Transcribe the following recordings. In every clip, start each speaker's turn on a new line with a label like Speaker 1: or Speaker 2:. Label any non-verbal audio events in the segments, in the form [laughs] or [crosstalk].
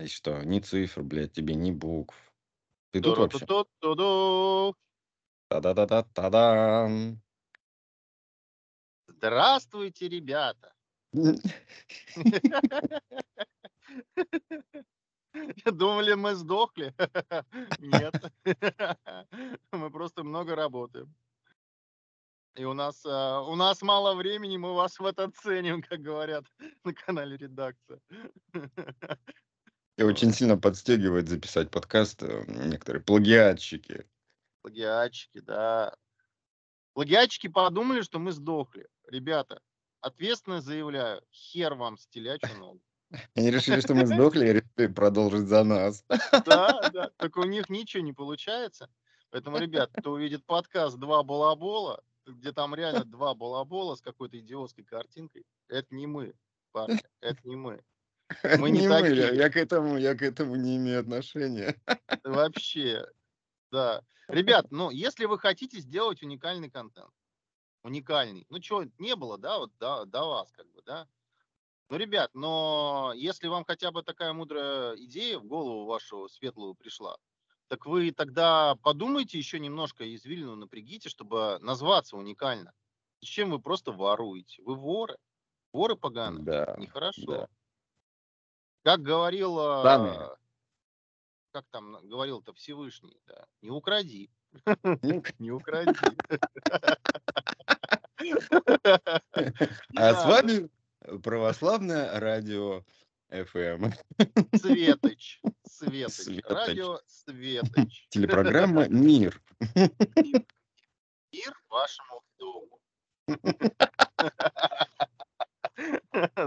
Speaker 1: И что, ни цифр, блядь, тебе, ни букв. Ты тут вообще? Та-да-да-да-та-дам.
Speaker 2: Здравствуйте, ребята. Думали, мы сдохли? Нет. Мы просто много работаем. И у нас, а, у нас мало времени, мы вас в это ценим, как говорят на канале редакция.
Speaker 1: И очень сильно подстегивает записать подкаст э, некоторые плагиатчики.
Speaker 2: Плагиатчики, да. Плагиатчики подумали, что мы сдохли. Ребята, ответственно заявляю, хер вам с телячью ногу. [laughs]
Speaker 1: Они решили, что мы сдохли, и решили продолжить за нас. [laughs]
Speaker 2: Да, да. Так у них ничего не получается. Поэтому, ребят, кто увидит подкаст «Два балабола», где там реально два балабола с какой-то идиотской картинкой, это не мы, парни, это не мы. [laughs] Мы не
Speaker 1: Не
Speaker 2: такие.
Speaker 1: я к этому, я к этому не имею отношения. [laughs]
Speaker 2: Вообще, да. Ребят, ну, если вы хотите сделать уникальный контент, уникальный, ну, что, не было, да, вот до, до вас, как бы, да? Ну, ребят, но если вам хотя бы такая мудрая идея в голову вашего светлого пришла, так вы тогда подумайте еще немножко и извилину напрягите, чтобы назваться уникально. Зачем вы просто воруете? Вы воры. Воры поганые.
Speaker 1: Да,
Speaker 2: Нехорошо.
Speaker 1: да.
Speaker 2: Как говорил,
Speaker 1: Сами.
Speaker 2: а, как там говорил-то Всевышний, да, не укради, не [laughs] укради. [laughs]
Speaker 1: А с вами православное радио FM. [laughs]
Speaker 2: Светоч, Светоч,
Speaker 1: Светоч.
Speaker 2: радио Светоч.
Speaker 1: Телепрограмма «Мир».
Speaker 2: Мир вашему дому.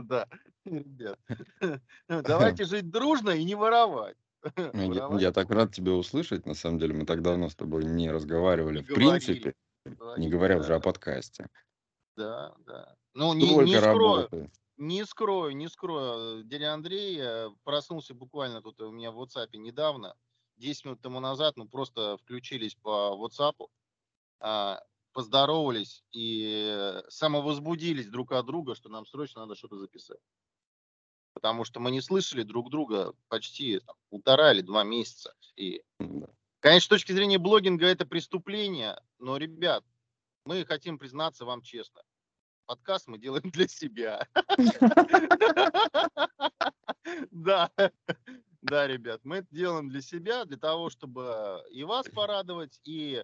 Speaker 2: Да, ребят. [laughs] Давайте жить дружно и не воровать. [laughs]
Speaker 1: Ну, Я, я так рад тебя услышать. На самом деле, мы так давно с тобой не разговаривали.
Speaker 2: Не
Speaker 1: В
Speaker 2: говорили.
Speaker 1: принципе, не
Speaker 2: говорить,
Speaker 1: говоря уже
Speaker 2: да,
Speaker 1: о подкасте.
Speaker 2: Да, да. Ну, не, не скрою,
Speaker 1: работы.
Speaker 2: не скрою, не скрою. Дядя Андрей э, проснулся буквально тут у меня в WhatsApp недавно, 10 минут тому назад, ну просто включились по WhatsApp, а, поздоровались и э, самовозбудились друг от друга, что нам срочно надо что-то записать. Потому что мы не слышали друг друга почти там, полтора или два месяца. И, конечно, с точки зрения блогинга это преступление, но, ребят, мы хотим признаться вам честно. Подкаст мы делаем [laughs] для себя. [laughs] Да, да, ребят, мы это делаем для себя, для того, чтобы и вас порадовать, и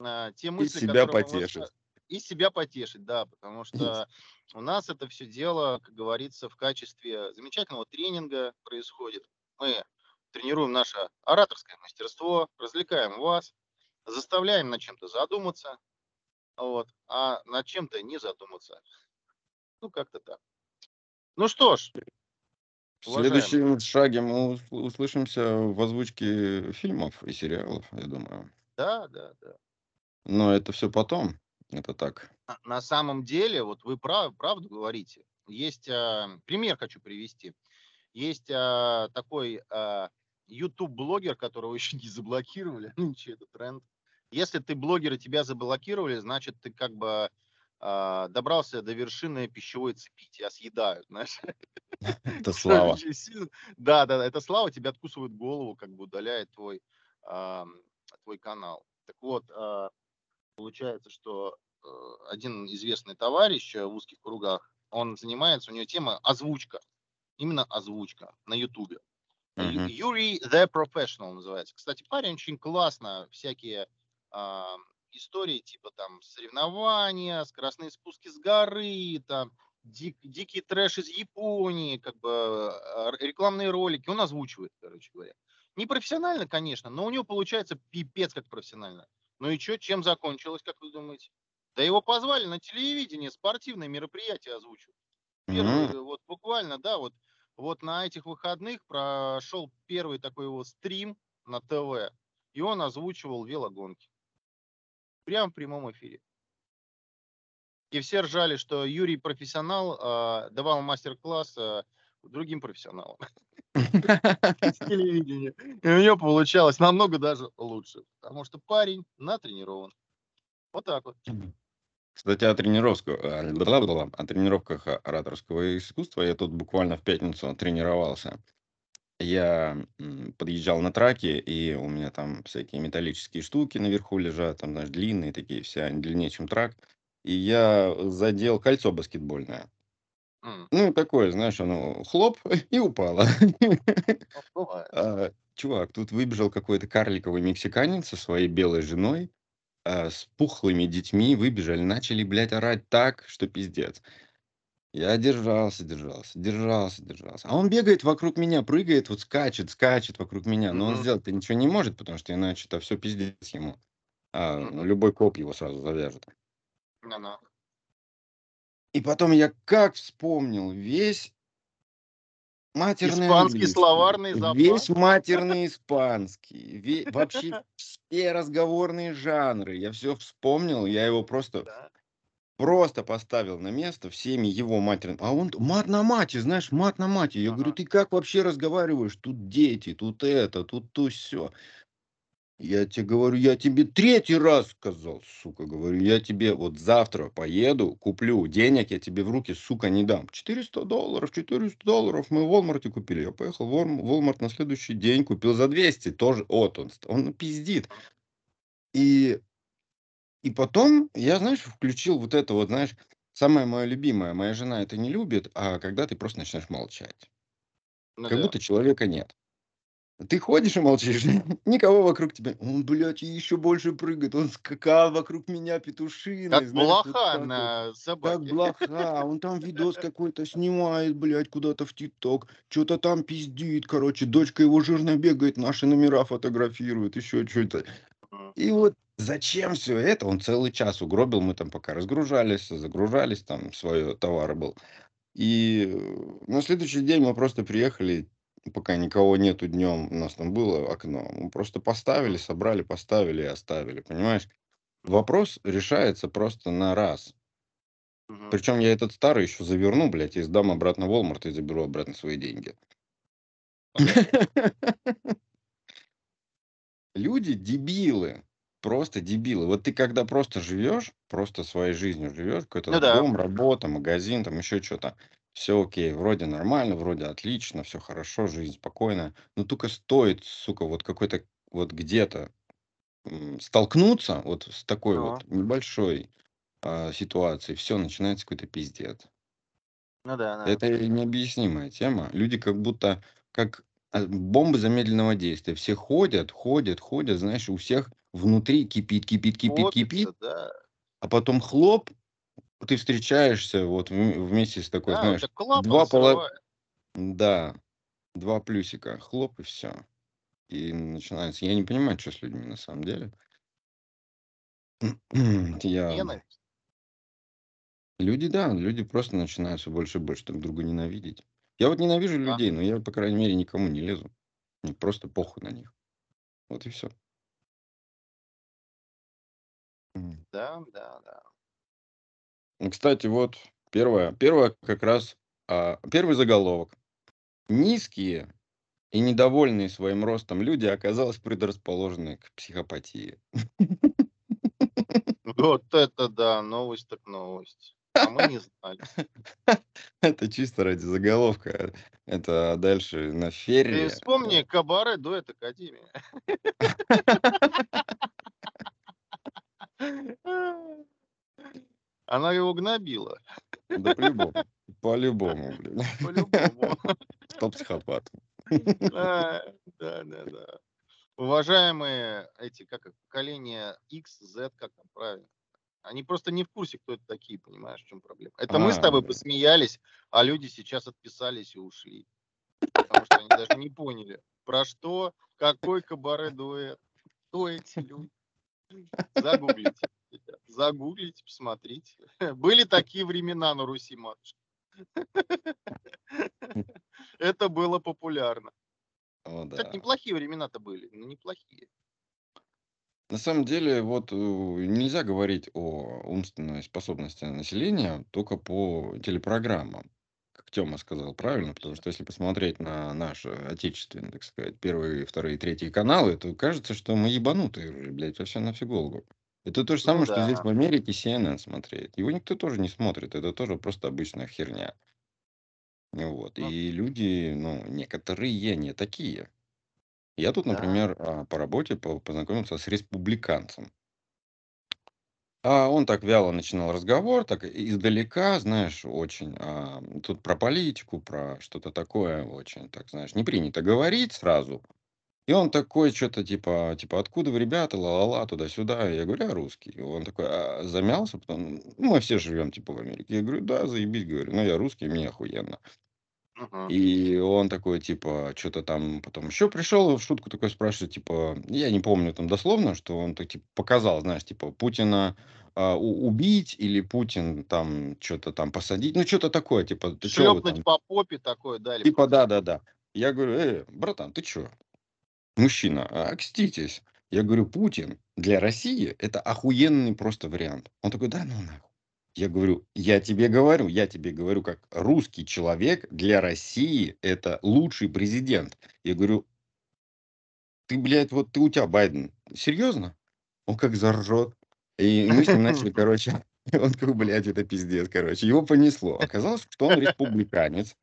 Speaker 2: а, те мысли,
Speaker 1: себя
Speaker 2: которые мы вот
Speaker 1: потешить.
Speaker 2: И себя потешить, да, потому что у нас это все дело, как говорится, в качестве замечательного тренинга происходит. Мы тренируем наше ораторское мастерство, развлекаем вас, заставляем над чем-то задуматься, вот, а над чем-то не задуматься. Ну, как-то так. Ну что ж,
Speaker 1: В
Speaker 2: уважаемые,
Speaker 1: следующем шаге мы ус- услышимся в озвучке фильмов и сериалов, я думаю.
Speaker 2: да, да, да.
Speaker 1: Но это все потом. Это так.
Speaker 2: На самом деле, вот вы прав, правду говорите. Есть а, пример хочу привести. Есть а, такой а, YouTube-блогер, которого [laughs] еще не заблокировали. Нынче это тренд. Если ты блогер и тебя заблокировали, значит ты как бы а, добрался до вершины пищевой цепи, тебя съедают, [laughs] знаешь.
Speaker 1: Это [laughs] слава.
Speaker 2: Да, да, это слава, тебя откусывают голову, как бы удаляет твой, ам, твой канал. Так вот, а, получается, что э, один известный товарищ э, в узких кругах, он занимается, у него тема озвучка, именно озвучка на Ютубе.
Speaker 1: Мгм.
Speaker 2: Юрий The Professional называется. Кстати, парень очень классно всякие а, истории типа там соревнования, скоростные спуски с горы, там дик- дикий трэш из Японии, как бы а, рекламные ролики, он озвучивает, короче говоря. Не профессионально, конечно, но у него получается пипец как профессионально. Ну и что, чем закончилось, как вы думаете? Да его позвали на телевидение, спортивное мероприятие озвучивать. Первый,
Speaker 1: Мгм.
Speaker 2: вот буквально, да, вот, вот на этих выходных прошел первый такой его стрим на ТВ, и он озвучивал велогонки. Прямо в прямом эфире. И все ржали, что Юрий профессионал а, давал мастер-класс а, другим профессионалам [laughs] с телевидения. И у него получалось намного даже лучше, потому что парень натренирован. Вот так вот.
Speaker 1: Кстати, о тренировках, о тренировках ораторского искусства я тут буквально в пятницу тренировался. я подъезжал на траке, и у меня там всякие металлические штуки наверху лежат, там, знаешь, длинные такие, все, они длиннее, чем трак. И я задел кольцо баскетбольное. Ну, такое, знаешь, оно хлоп [laughs] и упало.
Speaker 2: ну.
Speaker 1: А, Чувак, тут выбежал какой-то карликовый мексиканец со своей белой женой, а, с пухлыми детьми, выбежали, начали, блядь, орать так, что пиздец. Я держался, держался, держался, держался. А он бегает вокруг меня, прыгает, вот скачет, скачет вокруг меня. Но он сделать-то ничего не может, потому что иначе это все пиздец ему. А,
Speaker 2: мгм.
Speaker 1: любой коп его сразу завяжет.
Speaker 2: Ну-ну.
Speaker 1: И потом я как вспомнил весь матерный
Speaker 2: Испанский
Speaker 1: английский,
Speaker 2: словарный
Speaker 1: весь
Speaker 2: запас.
Speaker 1: матерный испанский, ве- вообще все разговорные жанры. Я все вспомнил, я его просто
Speaker 2: Да.
Speaker 1: Просто поставил на место всеми его матерными. А он мат на мате, знаешь, мат на мате. Я говорю,
Speaker 2: Ага.
Speaker 1: ты как вообще разговариваешь? Тут дети, тут это, тут то все. Я тебе говорю, я тебе третий раз сказал, сука, говорю, я тебе вот завтра поеду, куплю денег, я тебе в руки, сука, не дам. 400 долларов, 400 долларов мы в Walmart купили. Я поехал в Walm- Walmart на следующий день, купил за 200, тоже, вот он, он пиздит. И и потом я, знаешь, включил вот это вот, знаешь, самое мое любимое. Моя жена это не любит, а когда ты просто начинаешь молчать.
Speaker 2: Ну
Speaker 1: Как
Speaker 2: да.
Speaker 1: будто человека нет. Ты ходишь и молчишь, [laughs] никого вокруг тебя. Он, блядь, еще больше прыгает. Он скакал вокруг меня петушиной,
Speaker 2: Как
Speaker 1: знаешь,
Speaker 2: блоха
Speaker 1: вот.
Speaker 2: на
Speaker 1: Как
Speaker 2: собаке.
Speaker 1: блоха. Он там видос [laughs] какой-то снимает, блядь, куда-то в ТикТок. Что-то там пиздит, короче. Дочка его жирно бегает, наши номера фотографирует, еще что-то. И вот зачем все это? Он целый час угробил, мы там пока разгружались, загружались, там свой товар был. И на следующий день мы просто приехали, пока никого нету днем, у нас там было окно, мы просто поставили, собрали, поставили и оставили, понимаешь? Вопрос решается просто на раз.
Speaker 2: Мгм.
Speaker 1: Причем я этот старый еще заверну, блядь, и сдам обратно в Walmart и заберу обратно свои деньги. [laughs] Люди дебилы. Просто дебилы. Вот ты когда просто живешь, просто своей жизнью живешь, какой-то
Speaker 2: Ну да.
Speaker 1: дом, работа, магазин, там еще что-то. Все окей, вроде нормально, вроде отлично, все хорошо, жизнь спокойная. Но только стоит, сука, вот какой-то вот где-то м, столкнуться вот с такой
Speaker 2: Ну.
Speaker 1: вот небольшой а, ситуацией, все, начинается какой-то пиздец.
Speaker 2: Ну да, да.
Speaker 1: Это необъяснимая тема. Люди как будто как а, бомбы замедленного действия. Все ходят, ходят, ходят, знаешь, у всех внутри кипит, кипит, кипит, кипит,
Speaker 2: Копится, да.
Speaker 1: а потом хлоп, ты встречаешься вот вм- вместе с такой,
Speaker 2: Да,
Speaker 1: знаешь, два пола... да, два плюсика, хлоп и все. И начинается. Я не понимаю, что с людьми на самом деле. [clears throat] Я...
Speaker 2: Ненависть.
Speaker 1: Люди, да, люди просто начинают все больше и больше друг друга ненавидеть. Я вот ненавижу
Speaker 2: Да.
Speaker 1: людей, но я, по крайней мере, никому не лезу. Мне просто похуй на них. Вот и все.
Speaker 2: Да, да, да.
Speaker 1: Кстати, вот первое, первое как раз, а, первый заголовок. Низкие и недовольные своим ростом люди оказалось предрасположены к психопатии. [laughs]
Speaker 2: Вот это да, новость так новость. А мы не знали. [laughs]
Speaker 1: Это чисто ради заголовка. Это дальше на
Speaker 2: Ты
Speaker 1: ферре.
Speaker 2: вспомни кабаре дуэт Академия. [laughs] Она его гнобила.
Speaker 1: Да по-любому. По-любому, блин.
Speaker 2: По-любому. [laughs]
Speaker 1: Стоп-психопат.
Speaker 2: А, Да, да, да. Уважаемые эти, как их, поколение X, Z, как там правильно? Они просто не в курсе, кто это такие, понимаешь, в чем проблема. Это мы с
Speaker 1: А,
Speaker 2: тобой
Speaker 1: да.
Speaker 2: посмеялись, а люди сейчас отписались и ушли. Потому что они даже не поняли, про что, какой кабаре дуэт, кто эти люди. Загуглите. Ребят, Загуглите, посмотрите. [laughs] Были такие времена на Руси, матушка. [laughs] Это было популярно.
Speaker 1: О,
Speaker 2: Кстати,
Speaker 1: да.
Speaker 2: неплохие времена-то были. Ну, неплохие.
Speaker 1: На самом деле, вот э, нельзя говорить о умственной способности населения только по телепрограммам. Как Тёма сказал правильно, потому что если посмотреть на наши отечественные, так сказать, первые, вторые, третьи каналы, то кажется, что мы ебанутые уже, блядь, вообще на всю голову. Это то же
Speaker 2: Ну
Speaker 1: самое, что здесь
Speaker 2: да.
Speaker 1: в Америке CNN смотреть. Его никто тоже не смотрит, это тоже просто обычная херня. Вот.
Speaker 2: Ну,
Speaker 1: И люди, ну, некоторые не такие. Я тут,
Speaker 2: да.
Speaker 1: например, а, по работе по- познакомился с республиканцем. А он так вяло начинал разговор, так издалека, знаешь, очень. а, тут про политику, про что-то такое очень, так знаешь, не принято говорить сразу. И он такой, что-то типа, типа, откуда вы, ребята, ла-ла-ла, туда-сюда. Я говорю, я русский. И он такой а, замялся, потом, ну, мы все живем, типа, в Америке. Я говорю, да, заебись, говорю, ну, я русский, мне охуенно. И он такой, типа, что-то там потом еще пришел, в шутку такой спрашивает, типа, я не помню там дословно, что он так, типа, показал, знаешь, типа, Путина а, у- убить или Путин там что-то там посадить, ну, что-то такое, типа, ты
Speaker 2: Шлепнуть по попе такое, да,
Speaker 1: типа, да-да-да. Я говорю, э, братан, ты что, мужчина, а, окститесь. Я говорю, Путин для России это охуенный просто вариант. Он такой, да ну нахуй. Я говорю, я тебе говорю, я тебе говорю, как русский человек для России это лучший президент. Я говорю, ты, блядь, вот ты у тебя Байден. Серьезно? Он как заржет. И мы с ним начали, [laughs] короче, [laughs] он такой, блядь, это пиздец, короче. Его понесло. Оказалось, что он республиканец.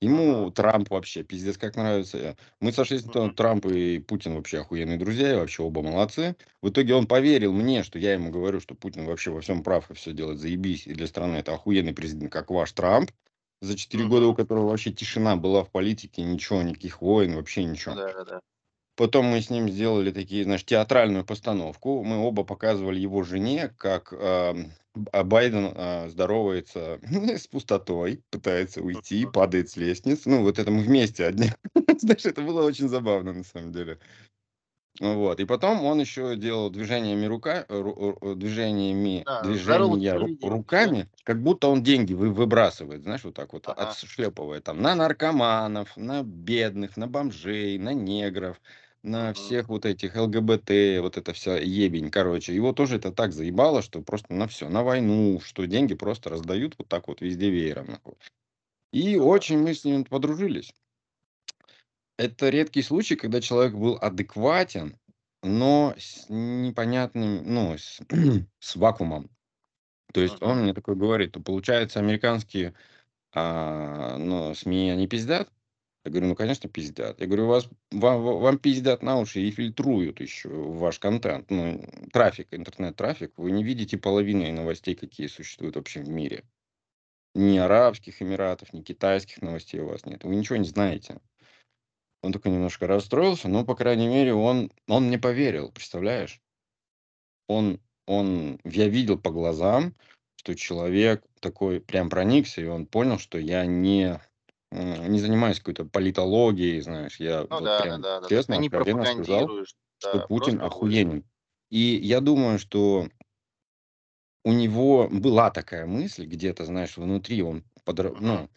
Speaker 1: Ему Трамп вообще пиздец как нравится. Мы сошлись на том. Трамп и Путин вообще охуенные друзья, и вообще оба молодцы. В итоге он поверил мне, что я ему говорю, что Путин вообще во всем прав и все делает заебись, и для страны это охуенный президент, как ваш Трамп, за четыре года у которого вообще тишина была в политике, ничего, никаких войн, вообще ничего.
Speaker 2: Да-да-да.
Speaker 1: Потом мы с ним сделали такие, знаешь, театральную постановку. Мы оба показывали его жене, как а Байден а, здоровается [laughs] с пустотой, пытается уйти,
Speaker 2: Мгм.
Speaker 1: падает с лестницы. Ну, вот это мы вместе одни. [laughs] Знаешь, это было очень забавно, на самом деле. Вот. И потом он еще делал движениями рука, ру- ру- движениями,
Speaker 2: Да,
Speaker 1: движения ру- руками, как будто он деньги вы, выбрасывает, знаешь, вот так вот
Speaker 2: Ага.
Speaker 1: отшлепывает там на наркоманов, на бедных, на бомжей, на негров, на всех вот этих ЛГБТ, вот это вся ебень, короче. Его тоже это так заебало, что просто на все, на войну, что деньги просто раздают вот так вот везде веером. И
Speaker 2: Ну
Speaker 1: очень мы с ним подружились. Это редкий случай, когда человек был адекватен, но с непонятным, ну, с, [clears throat] с вакуумом. То есть он мне такой говорит, то получается, американские а, ну, СМИ, они пиздят? Я говорю, ну, конечно, пиздят. Я говорю, вас, вам, вам пиздят на уши и фильтруют еще ваш контент. Ну, трафик, интернет-трафик. Вы не видите половины новостей, какие существуют вообще в мире. Ни арабских эмиратов, ни китайских новостей у вас нет. Вы ничего не знаете. Он такой немножко расстроился, но, по крайней мере, он, он мне поверил, представляешь? Он, он, я видел по глазам, что человек такой прям проникся, и он понял, что я не, не занимаюсь какой-то политологией, знаешь, я
Speaker 2: Ну
Speaker 1: вот
Speaker 2: да,
Speaker 1: прям
Speaker 2: есть ты
Speaker 1: честно,
Speaker 2: не
Speaker 1: откровенно сказал,
Speaker 2: пропагандируешь,
Speaker 1: что
Speaker 2: да,
Speaker 1: Путин охуенен. И я думаю, что у него была такая мысль где-то, знаешь, внутри, он, подра- ну,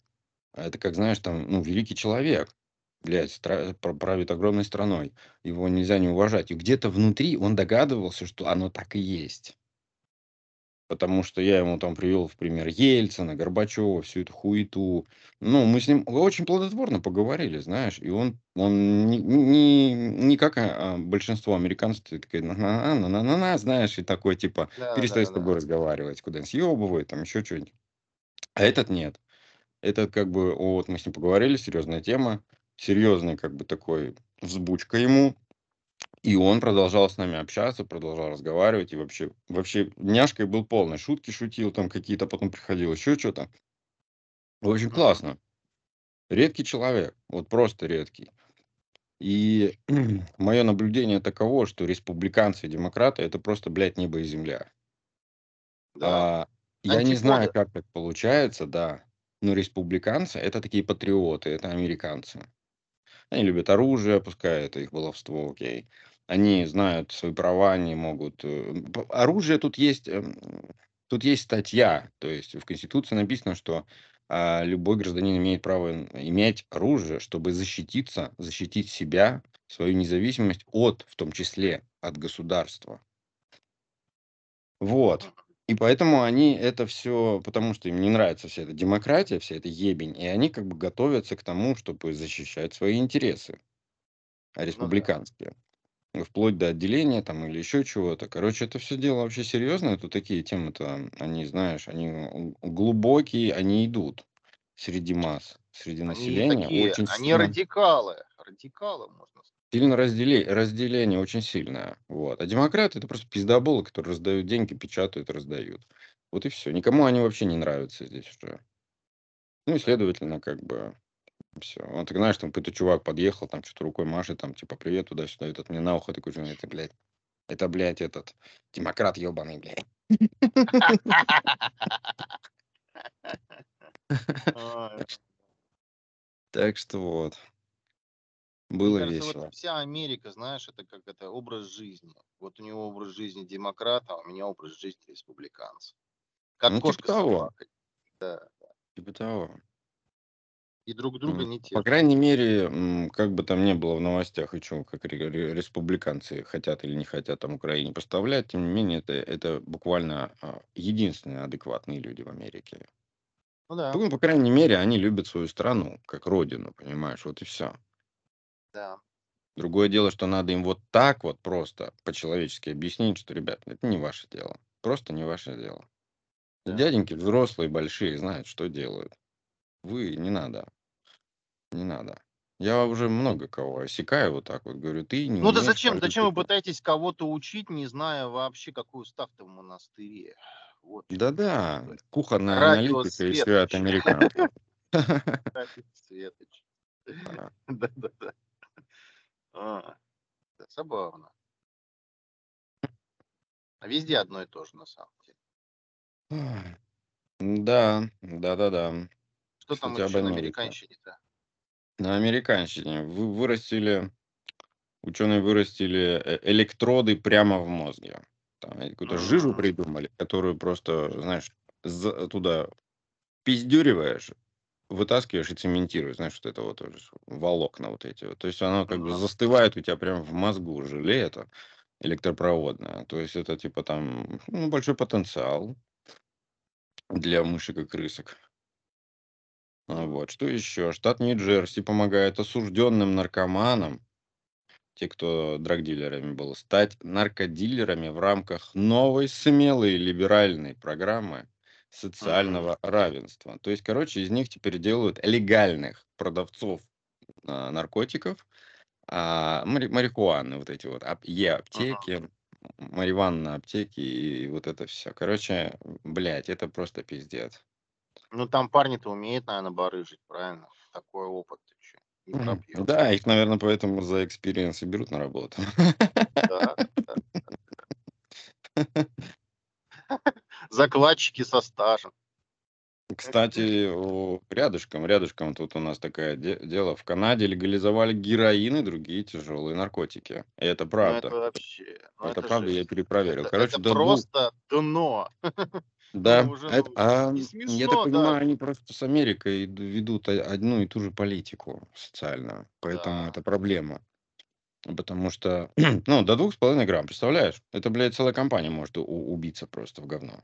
Speaker 1: это как, знаешь, там, ну, великий человек, блядь, стра- правит огромной страной. Его нельзя не уважать. И где-то внутри он догадывался, что оно так и есть. Потому что я ему там привел в пример Ельцина, Горбачева, всю эту хуету. Ну, мы с ним очень плодотворно поговорили, знаешь. И он, он не, не, не как а, а, большинство американцев, ты такой, на на на на на на знаешь, и такой, типа, перестает с
Speaker 2: Да-да-да.
Speaker 1: тобой разговаривать, куда-нибудь съебывает, там еще что-нибудь. А этот нет. Этот как бы, вот мы с ним поговорили, серьезная тема, серьезный как бы такой взбучка ему, и он продолжал с нами общаться, продолжал разговаривать, и вообще, вообще няшкой был полный, шутки шутил, там какие-то потом приходил, еще что-то. Очень классно. Редкий человек, вот просто редкий. И [clears throat] мое наблюдение таково, что республиканцы и демократы это просто, блядь, небо и земля.
Speaker 2: Да.
Speaker 1: А, я не знаю, как так получается, да, но республиканцы это такие патриоты, это американцы. Они любят оружие, пускай это их баловство, окей. Они знают свои права, они могут... э, Оружие тут есть... эм, Тут есть статья, то есть в Конституции написано, что а, любой гражданин имеет право иметь оружие, чтобы защититься, защитить себя, свою независимость от, в том числе, от государства. Вот. И поэтому они это все, потому что им не нравится вся эта демократия, вся эта ебень, и они как бы готовятся к тому, чтобы защищать свои интересы
Speaker 2: Ну
Speaker 1: республиканские. Вплоть до отделения там или еще чего-то. Короче, это все дело вообще серьезное. Это такие темы-то, они, знаешь, они глубокие, они идут среди масс. среди
Speaker 2: Они
Speaker 1: населения
Speaker 2: такие,
Speaker 1: очень
Speaker 2: они
Speaker 1: сильно
Speaker 2: радикалы. Радикалы, можно сказать.
Speaker 1: сильно разделе разделение очень сильное. Вот. А демократы- это просто пиздоболы, которые раздают деньги, печатают, раздают. Вот и все. Никому они вообще не нравятся здесь уже. Ну и, следовательно, как бы все. Вот ты знаешь, там какой-то чувак подъехал, там что-то рукой машет, там типа привет туда-сюда, этот мне на ухо такой, это, блядь, это, блядь, этот демократ ебаный, блядь. Так что вот.
Speaker 2: Мне
Speaker 1: Было
Speaker 2: кажется, вот
Speaker 1: весело.
Speaker 2: вся Америка, знаешь, это как это образ жизни. Вот у него образ жизни демократа, а у меня образ жизни республиканца. Как
Speaker 1: Ну, типа
Speaker 2: кошка с
Speaker 1: того.
Speaker 2: собакой. Да.
Speaker 1: Типа того.
Speaker 2: И друг друга не
Speaker 1: По
Speaker 2: терпят.
Speaker 1: крайней мере, как бы там ни было в новостях, и чё, как ре- ре- республиканцы хотят или не хотят там Украине поставлять, тем не менее, это, это буквально а, единственные адекватные люди в Америке.
Speaker 2: Ну да,
Speaker 1: Ну, по крайней мере, они любят свою страну, как родину, понимаешь, вот и все.
Speaker 2: да.
Speaker 1: Другое дело, что надо им вот так вот просто по-человечески объяснить, что, ребят, это не ваше дело. Просто не ваше дело.
Speaker 2: Да.
Speaker 1: Дяденьки взрослые, большие, знают, что делают. Вы не надо. Не надо. Я уже много кого осекаю вот так вот. Говорю, ты не
Speaker 2: Ну да зачем, зачем вы пытаетесь кого-то учить, не зная вообще, какой устав-то в монастыре? Вот
Speaker 1: Да-да, кухонная
Speaker 2: Радио
Speaker 1: аналитика и от
Speaker 2: Светоч.
Speaker 1: американцев. [laughs]
Speaker 2: Светоч.
Speaker 1: Да. [laughs]
Speaker 2: Да-да-да. А, Забавно. А Везде одно и то же, на самом деле.
Speaker 1: Да, да-да-да.
Speaker 2: Что там еще на американщине-то?
Speaker 1: На американщине вы вырастили, ученые вырастили э- электроды прямо в мозге. Там какую-то жижу придумали, которую просто, знаешь, за- туда пиздюриваешь, вытаскиваешь и цементируешь, знаешь, вот это вот волокна вот эти вот. То есть оно как бы застывает у тебя прямо в мозгу, желе это электропроводное. То есть это типа там ну, большой потенциал для мышек и крысок. А, Вот. Что еще? Штат Нью-Джерси помогает осужденным наркоманам, те, кто драгдилерами был, стать наркодилерами в рамках новой смелой либеральной программы
Speaker 2: мгм.
Speaker 1: социального равенства. То есть, короче, из них теперь делают легальных продавцов а, наркотиков, а, мари- марихуаны, вот эти вот, ап-
Speaker 2: Мгм.
Speaker 1: Е-аптеки, мариванна аптеки и вот это все. Короче, блядь, это просто пиздец.
Speaker 2: Ну там парни-то умеют, наверное, барыжить, правильно? Такой опыт ты чё, не пропьешь.
Speaker 1: Да, их, наверное, поэтому за experience и берут на работу.
Speaker 2: Да, да, да. [laughs] Закладчики со стажем.
Speaker 1: Кстати, рядышком, рядышком тут у нас такое де- дело. В Канаде легализовали героин и другие тяжелые наркотики. И это
Speaker 2: Ну
Speaker 1: правда.
Speaker 2: это вообще, ну
Speaker 1: Это
Speaker 2: это
Speaker 1: правда, я
Speaker 2: жесть.
Speaker 1: перепроверил.
Speaker 2: Это,
Speaker 1: Короче,
Speaker 2: это
Speaker 1: двух...
Speaker 2: просто дно. [laughs]
Speaker 1: Да,
Speaker 2: уже,
Speaker 1: это,
Speaker 2: ну,
Speaker 1: а,
Speaker 2: не
Speaker 1: я так
Speaker 2: смешно
Speaker 1: понимаю, они просто с Америкой ведут одну и ту же политику социальную. Поэтому
Speaker 2: Да,
Speaker 1: это проблема. Потому что, [clears throat] ну, до двух с половиной грамм, представляешь? Это, блядь, целая компания может у- убиться просто в говно.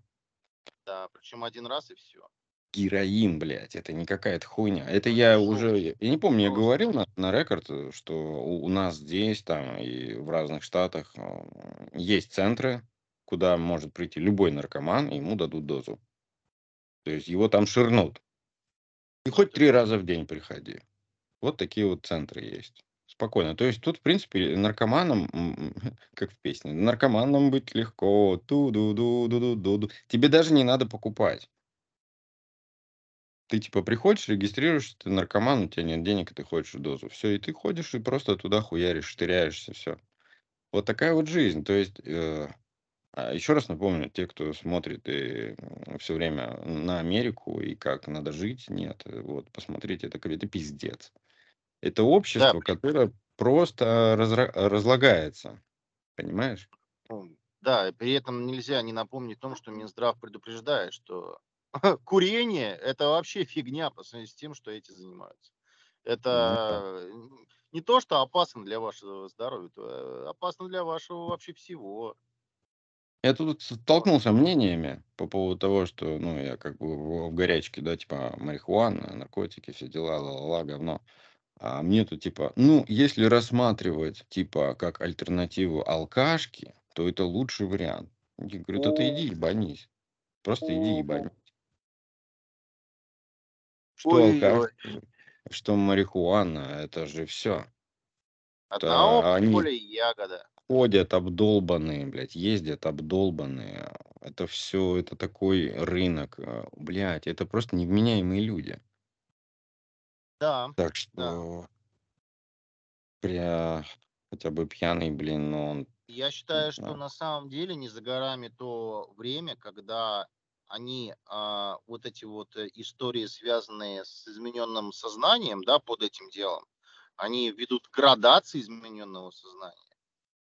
Speaker 2: да, причем один раз и все.
Speaker 1: Героин, блядь, это не какая-то хуйня. Это я уже,
Speaker 2: жестко,
Speaker 1: я не помню, я говорил на, на рекорд, э, что у, у нас здесь, там и в разных штатах э, есть центры, куда может прийти любой наркоман, ему дадут дозу. То есть его там ширнут. И хоть три раза в день приходи. Вот такие вот центры есть. Спокойно. То есть тут, в принципе, наркоманам, м, [laughs] как в песне, наркоманом быть легко. ту ду ду ду ду ду ду Тебе даже не надо покупать. Ты типа приходишь, регистрируешься, ты наркоман, у тебя нет денег, и ты хочешь дозу. Все, и ты ходишь и просто туда хуяришь, штыряешься, все. Вот такая вот жизнь. То есть, э, еще раз напомню, те, кто смотрит и все время на Америку и как надо жить, нет, э, вот посмотрите, это, это пиздец. Это
Speaker 2: Да,
Speaker 1: общество,
Speaker 2: при-
Speaker 1: которое просто разра- разлагается, понимаешь?
Speaker 2: ну, да, и при этом нельзя не напомнить о том, что Минздрав предупреждает, что [laughs] курение это вообще фигня по сравнению с тем, что эти занимаются.
Speaker 1: Ну да.
Speaker 2: Это не то, что опасно для вашего здоровья, это опасно для вашего вообще всего.
Speaker 1: Я тут столкнулся мнениями по поводу того, что, ну, я как бы в, горячке, да, типа марихуана, наркотики, все дела, ла-ла-ла, говно. А мне тут типа, ну, если рассматривать типа как альтернативу алкашки, то это лучший вариант. Я говорю, да ты иди ебанись. Просто иди ебанись. Что
Speaker 2: Ой, ой.
Speaker 1: алкашки, что марихуана, это же все.
Speaker 2: Одна
Speaker 1: они
Speaker 2: поле ягода.
Speaker 1: Ходят обдолбанные, блядь, ездят обдолбанные. Это все, это такой рынок. а, Блядь, это просто невменяемые люди.
Speaker 2: Да,
Speaker 1: Так
Speaker 2: да.
Speaker 1: что, бля, хотя бы пьяный, блин, но он,
Speaker 2: Я считаю, что
Speaker 1: знаю.
Speaker 2: на самом деле не за горами то время, когда они а, вот эти вот э, истории, связанные с измененным сознанием, да, под этим делом, они ведут к градации измененного сознания.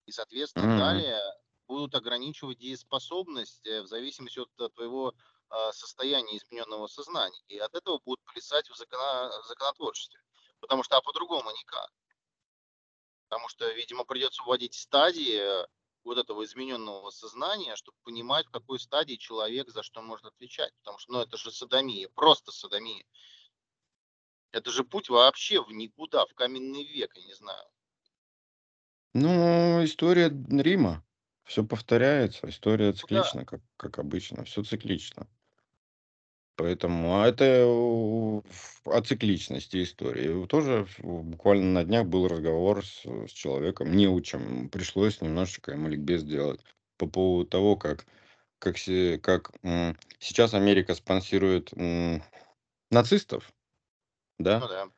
Speaker 2: И, соответственно,
Speaker 1: Мгм.
Speaker 2: далее будут ограничивать дееспособность э, в зависимости от э, твоего а, состояния измененного сознания. И от этого будут плясать в закона- законотворчестве. Потому что а по-другому никак. Потому что, видимо, придется вводить стадии э, вот этого измененного сознания, чтобы понимать, в какой стадии человек за что может отвечать. Потому что, ну, это же садомия, просто садомия. Это же путь вообще в никуда, в каменный век, я не знаю.
Speaker 1: Ну, история Рима. Все повторяется, история
Speaker 2: Ну да,
Speaker 1: циклична, как, как обычно, все циклично. Поэтому, а это в- о цикличности истории. Тоже в- буквально на днях был разговор с, с человеком, неучим. Пришлось немножечко ему ликбез сделать по поводу того, как, как, се- как м, сейчас Америка спонсирует м, нацистов, да,
Speaker 2: ну да,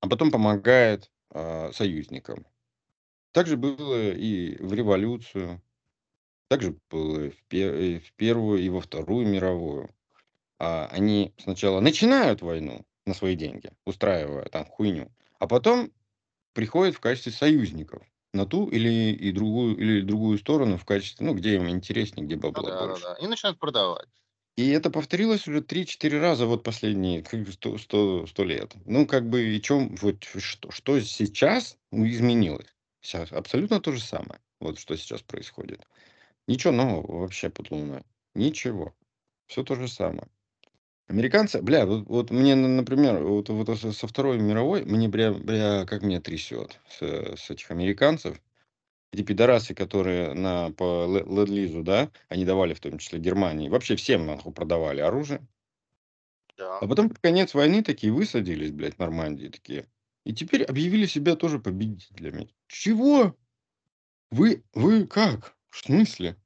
Speaker 1: а потом помогает а, союзникам. Так же было и в революцию, так же было и в, пе- и в Первую, и во Вторую мировую. А, они сначала начинают войну на свои деньги, устраивая там хуйню, а потом приходят в качестве союзников на ту или и другую или другую сторону в качестве, ну, где им интереснее, где
Speaker 2: ну
Speaker 1: бабла
Speaker 2: да, да,
Speaker 1: больше.
Speaker 2: да. И начинают продавать.
Speaker 1: И это повторилось уже 3-4 раза вот последние как бы 100, 100, 100 лет. Ну, как бы, и чем, вот что, что сейчас ну, изменилось? Сейчас абсолютно то же самое, вот что сейчас происходит. Ничего нового вообще под луной. Ничего. Все то же самое. Американцы, бля, вот, вот мне, например, вот, вот со Второй мировой, мне, бля, бля, как меня трясет с, с этих американцев. Эти пидорасы, которые на, по ле- ленд-лизу, да, они давали в том числе Германии, вообще всем нахуй продавали оружие.
Speaker 2: Да.
Speaker 1: А потом под конец войны такие высадились, блядь, в Нормандии такие. И теперь объявили себя тоже победителями. Чего? Вы, вы как? В смысле?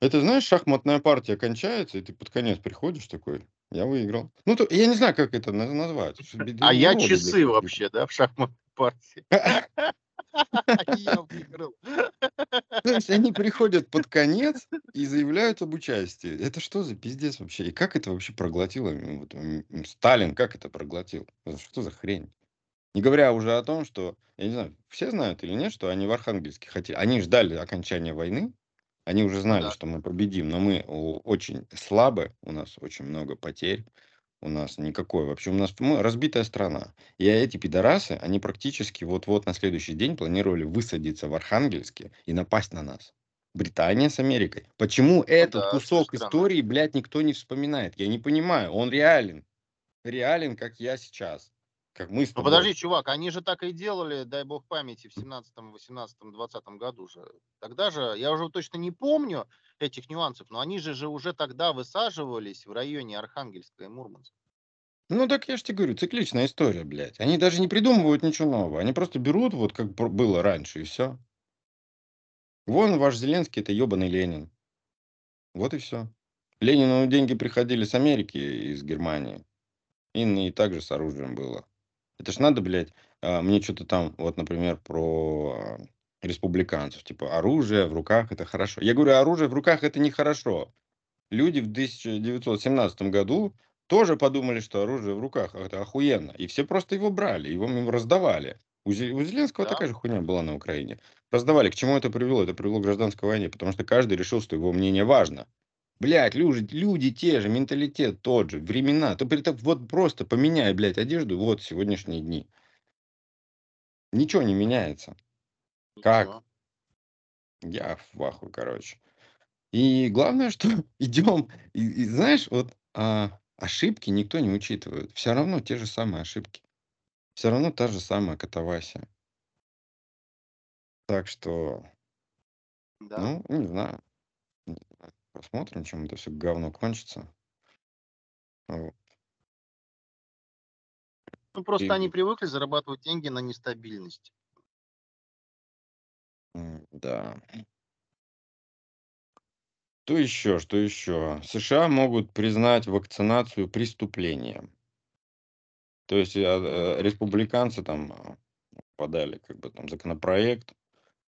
Speaker 1: Это, знаешь, шахматная партия кончается, и ты под конец приходишь такой, я выиграл. Ну, то, я не знаю, как это на- назвать.
Speaker 2: А я часы
Speaker 1: какие-то.
Speaker 2: вообще, да, в шахматной партии. [laughs] Я выиграл.
Speaker 1: То есть они приходят под конец и заявляют об участии. Это что за пиздец вообще? И как это вообще проглотило? Сталин как это проглотил? Что за хрень? Не говоря уже о том, что, я не знаю, все знают или нет, что они в Архангельске хотели. Они ждали окончания войны, они уже знали,
Speaker 2: да.
Speaker 1: что мы победим, но мы очень слабы, у нас очень много потерь, у нас никакой вообще, у нас мы разбитая страна. И эти пидорасы, они практически вот-вот на следующий день планировали высадиться в Архангельске и напасть на нас. Британия с Америкой. Почему
Speaker 2: Ну
Speaker 1: этот
Speaker 2: да,
Speaker 1: кусок
Speaker 2: странно.
Speaker 1: истории, блядь, никто не вспоминает? Я не понимаю, он реален. Реален, как я сейчас. Как мы с
Speaker 2: Ну
Speaker 1: тобой.
Speaker 2: подожди, чувак, они же так и делали, дай бог памяти, в 17, 18, 20 году же. Тогда же, я уже точно не помню этих нюансов, но они же, же уже тогда высаживались в районе Архангельска и Мурманска.
Speaker 1: Ну так я же тебе говорю, цикличная история, блядь. Они даже не придумывают ничего нового. Они просто берут вот как было раньше и все. Вон ваш Зеленский, это ебаный Ленин. Вот и все. Ленину деньги приходили с Америки, из Германии. И, и также с оружием было. Это ж надо, блядь, а, мне что-то там, вот, например, про а, республиканцев. Типа, оружие в руках это хорошо. Я говорю, оружие в руках это нехорошо. Люди в 1917 году тоже подумали, что оружие в руках это охуенно. И все просто его брали, его ему раздавали. У Зеленского
Speaker 2: Да?
Speaker 1: такая же хуйня была на Украине. Раздавали. К чему это привело? Это привело к гражданской войне, потому что каждый решил, что его мнение важно. Блядь, люди, люди те же, менталитет тот же, времена. Так вот просто поменяй, блядь, одежду, вот сегодняшние дни. Ничего не меняется. Как?
Speaker 2: Ничего.
Speaker 1: Я в ахуе, короче. И главное, [laughs] что идем, и, и знаешь, вот а, ошибки никто не учитывает. Все равно те же самые ошибки. Все равно та же самая катавасия. Так что,
Speaker 2: Да.
Speaker 1: ну, не знаю. Не знаю. Посмотрим, чем это все говно кончится. Вот.
Speaker 2: Ну, просто они
Speaker 1: И
Speaker 2: привыкли зарабатывать деньги на нестабильности.
Speaker 1: М, да. Что еще? Что еще? США могут признать вакцинацию преступлением. То есть, э,
Speaker 2: Мгм.
Speaker 1: республиканцы там, а, подали как бы там законопроект,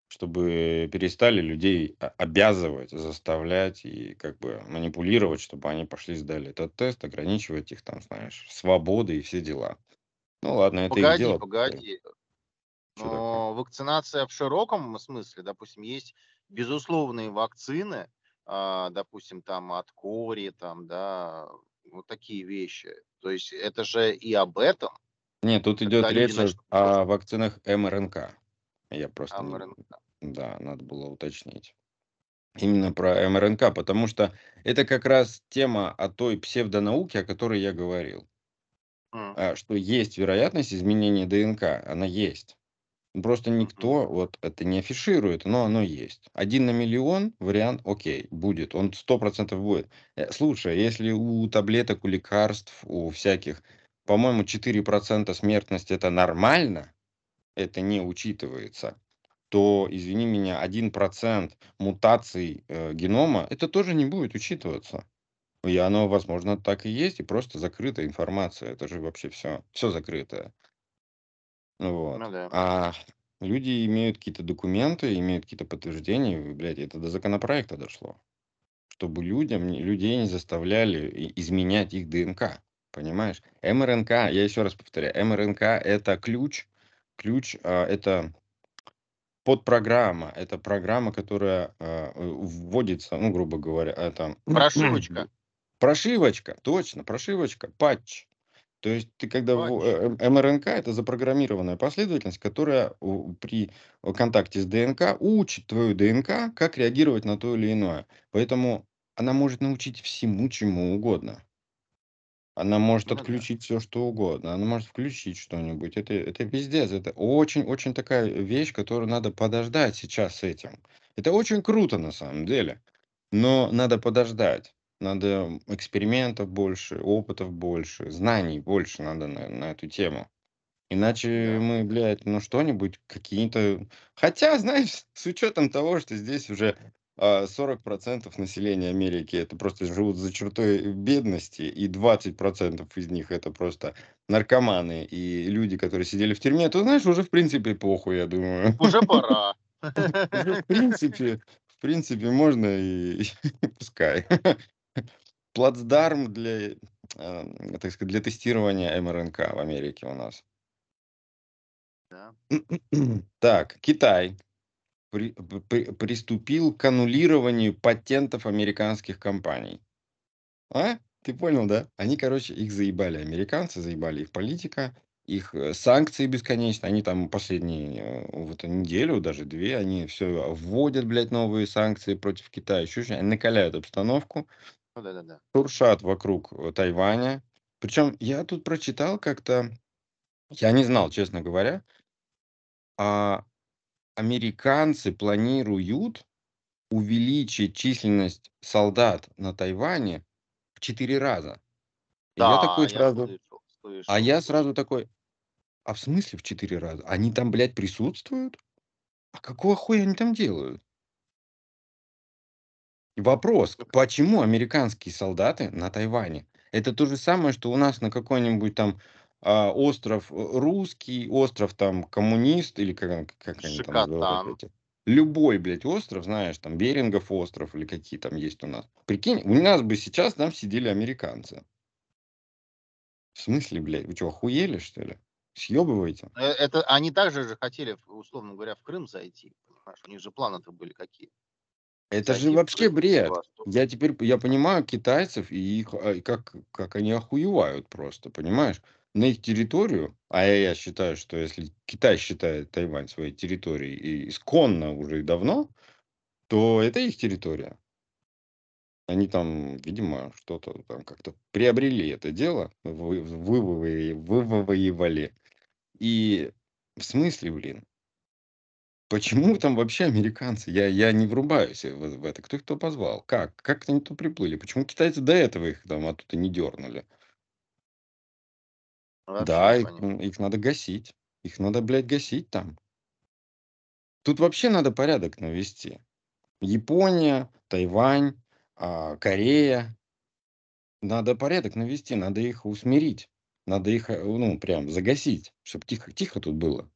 Speaker 1: чтобы перестали людей обязывать, заставлять и как бы манипулировать, чтобы они пошли сдали этот тест, ограничивать их там, знаешь, свободы и все дела. Ну ладно, это их
Speaker 2: Погоди,
Speaker 1: дело. Э,
Speaker 2: погоди.
Speaker 1: Такое?
Speaker 2: Но вакцинация в широком смысле, допустим, есть безусловные вакцины, а, допустим, там от кори, там, да, вот такие вещи. То есть это же и об этом,
Speaker 1: Нет, тут идет речь о вакцинах МРНК. Я просто не
Speaker 2: МРНК.
Speaker 1: да, надо было уточнить. Именно про МРНК, потому что это как раз тема о той псевдонауке, о которой я говорил. А, что есть вероятность изменения ДНК, она есть. Просто никто вот это не афиширует, но оно есть. Один на миллион вариант, окей, будет, он сто процентов будет. Э, слушай, если у таблеток, у лекарств, у всяких, по-моему, 4 смертность- это нормально, это не учитывается, то, извини меня, 1 мутаций, э, генома- это тоже не будет учитываться. И оно, возможно, так и есть, и просто закрытая информация. Это же вообще всё всё закрытое. Вот.
Speaker 2: Ну да.
Speaker 1: А люди имеют какие-то документы, имеют какие-то подтверждения, и, блядь, это до законопроекта дошло. Чтобы людям людей не заставляли изменять их ДНК. Понимаешь? МРНК, я еще раз повторяю, МРНК- это ключ ключ, а, это подпрограмма, это программа, которая, а, вводится, ну, грубо говоря, это
Speaker 2: Прошивочка.
Speaker 1: прошивочка, точно, прошивочка, патч. То есть ты когда в
Speaker 2: Патч.
Speaker 1: э, э, МРНК- это запрограммированная последовательность, которая у при контакте с ДНК учит твою ДНК, как реагировать на то или иное. Поэтому она может научить всему, чему угодно. Она может
Speaker 2: Ну да.
Speaker 1: отключить всё, что угодно. Она может включить что-нибудь. Это это пиздец. Это очень очень такая вещь, которую надо подождать сейчас с этим. Это очень круто на самом деле, но надо подождать. Надо экспериментов больше, опытов больше, знаний больше надо на на эту тему. Иначе
Speaker 2: Да.
Speaker 1: мы, блядь, ну, что-нибудь, какие-то хотя, [laughs] знаешь, с учетом того, что здесь уже, 40 населения Америки- это просто живут за чертой бедности, и 20 из них- это просто наркоманы и люди, которые сидели в тюрьме, то, знаешь, уже в принципе похуй, я думаю.
Speaker 2: Уже пора. [laughs]
Speaker 1: Уже в принципе в принципе можно и [laughs] пускай. [laughs] Плацдарм для, а, так сказать, для тестирования МРНК в Америке у нас.
Speaker 2: Да. [clears throat]
Speaker 1: Так, Китай при при приступил к аннулированию патентов американских компаний. А? Ты понял, да? Они, короче, их заебали американцы, заебали их политика, их, э, санкции бесконечные. Они там последние, э, вот неделю, даже 2, они всё вводят, блядь, новые санкции против Китая, еще чё накаляют обстановку.
Speaker 2: Ну да-да-да.
Speaker 1: Шуршат вокруг, э, Тайваня. Причем я тут прочитал как-то, я не знал, честно говоря а, американцы планируют увеличить численность солдат на Тайване в 4 раза. И я
Speaker 2: Да,
Speaker 1: такой
Speaker 2: я
Speaker 1: сразу
Speaker 2: слышал
Speaker 1: а
Speaker 2: слышал
Speaker 1: я
Speaker 2: слышал.
Speaker 1: сразу такой: "А в смысле в 4 раза? Они там, блядь, присутствуют? А какого хуя они там делают?" Вопрос: почему американские солдаты на Тайване? Это то же самое, что у нас на какой-нибудь там, а, остров, э, Русский, остров там Коммунист или как как они там называют эти. Любой, блядь, остров, знаешь, там Берингов остров или какие там есть у нас. Прикинь, у нас бы сейчас там сидели американцы. В смысле, блядь, вы чё, охуели, что ли? Съёбываете?
Speaker 2: Э это они также же хотели, условно говоря, в Крым зайти, понимаешь? У них же планы-то были какие?
Speaker 1: Это же
Speaker 2: Зайти в
Speaker 1: вообще
Speaker 2: Крым,
Speaker 1: бред. Я теперь я понимаю китайцев и их, а, и как как они охуевают просто, понимаешь? На их территорию, а я считаю, что если Китай считает Тайвань своей территорией и исконно уже и давно, то это их территория. Они там, видимо, что-то там как-то приобрели это дело, вы вывои вывоевали. И в смысле, блин? Почему там вообще американцы? Я я не врубаюсь в в это. Кто их туда позвал? Как? Как они туда приплыли? Почему китайцы до этого их там оттуда не дернули?
Speaker 2: Вообще
Speaker 1: Да, их, их надо гасить. Их надо, блядь, гасить там. Тут вообще надо порядок навести. Япония, Тайвань, а, Корея. Надо порядок навести, надо их усмирить. Надо их, э, ну, прям загасить, чтобы тихо, тихо тут было.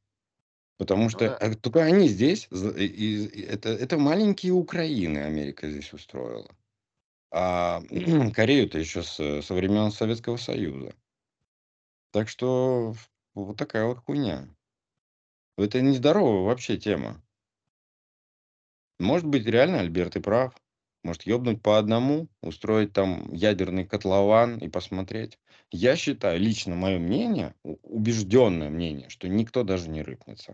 Speaker 1: Потому
Speaker 2: Ну
Speaker 1: что
Speaker 2: да.
Speaker 1: э, только они здесь, и- и- и это, это маленькие Украины Америка здесь устроила. А [clears throat] Корею-то еще с, со времен Советского Союза. Так что вот такая вот хуйня. Это нездоровая вообще тема. Может быть, реально Альберт и прав. Может, ёбнуть по одному, устроить там ядерный котлован и посмотреть. Я считаю, лично мое мнение, убежденное мнение, что никто даже не рыпнется.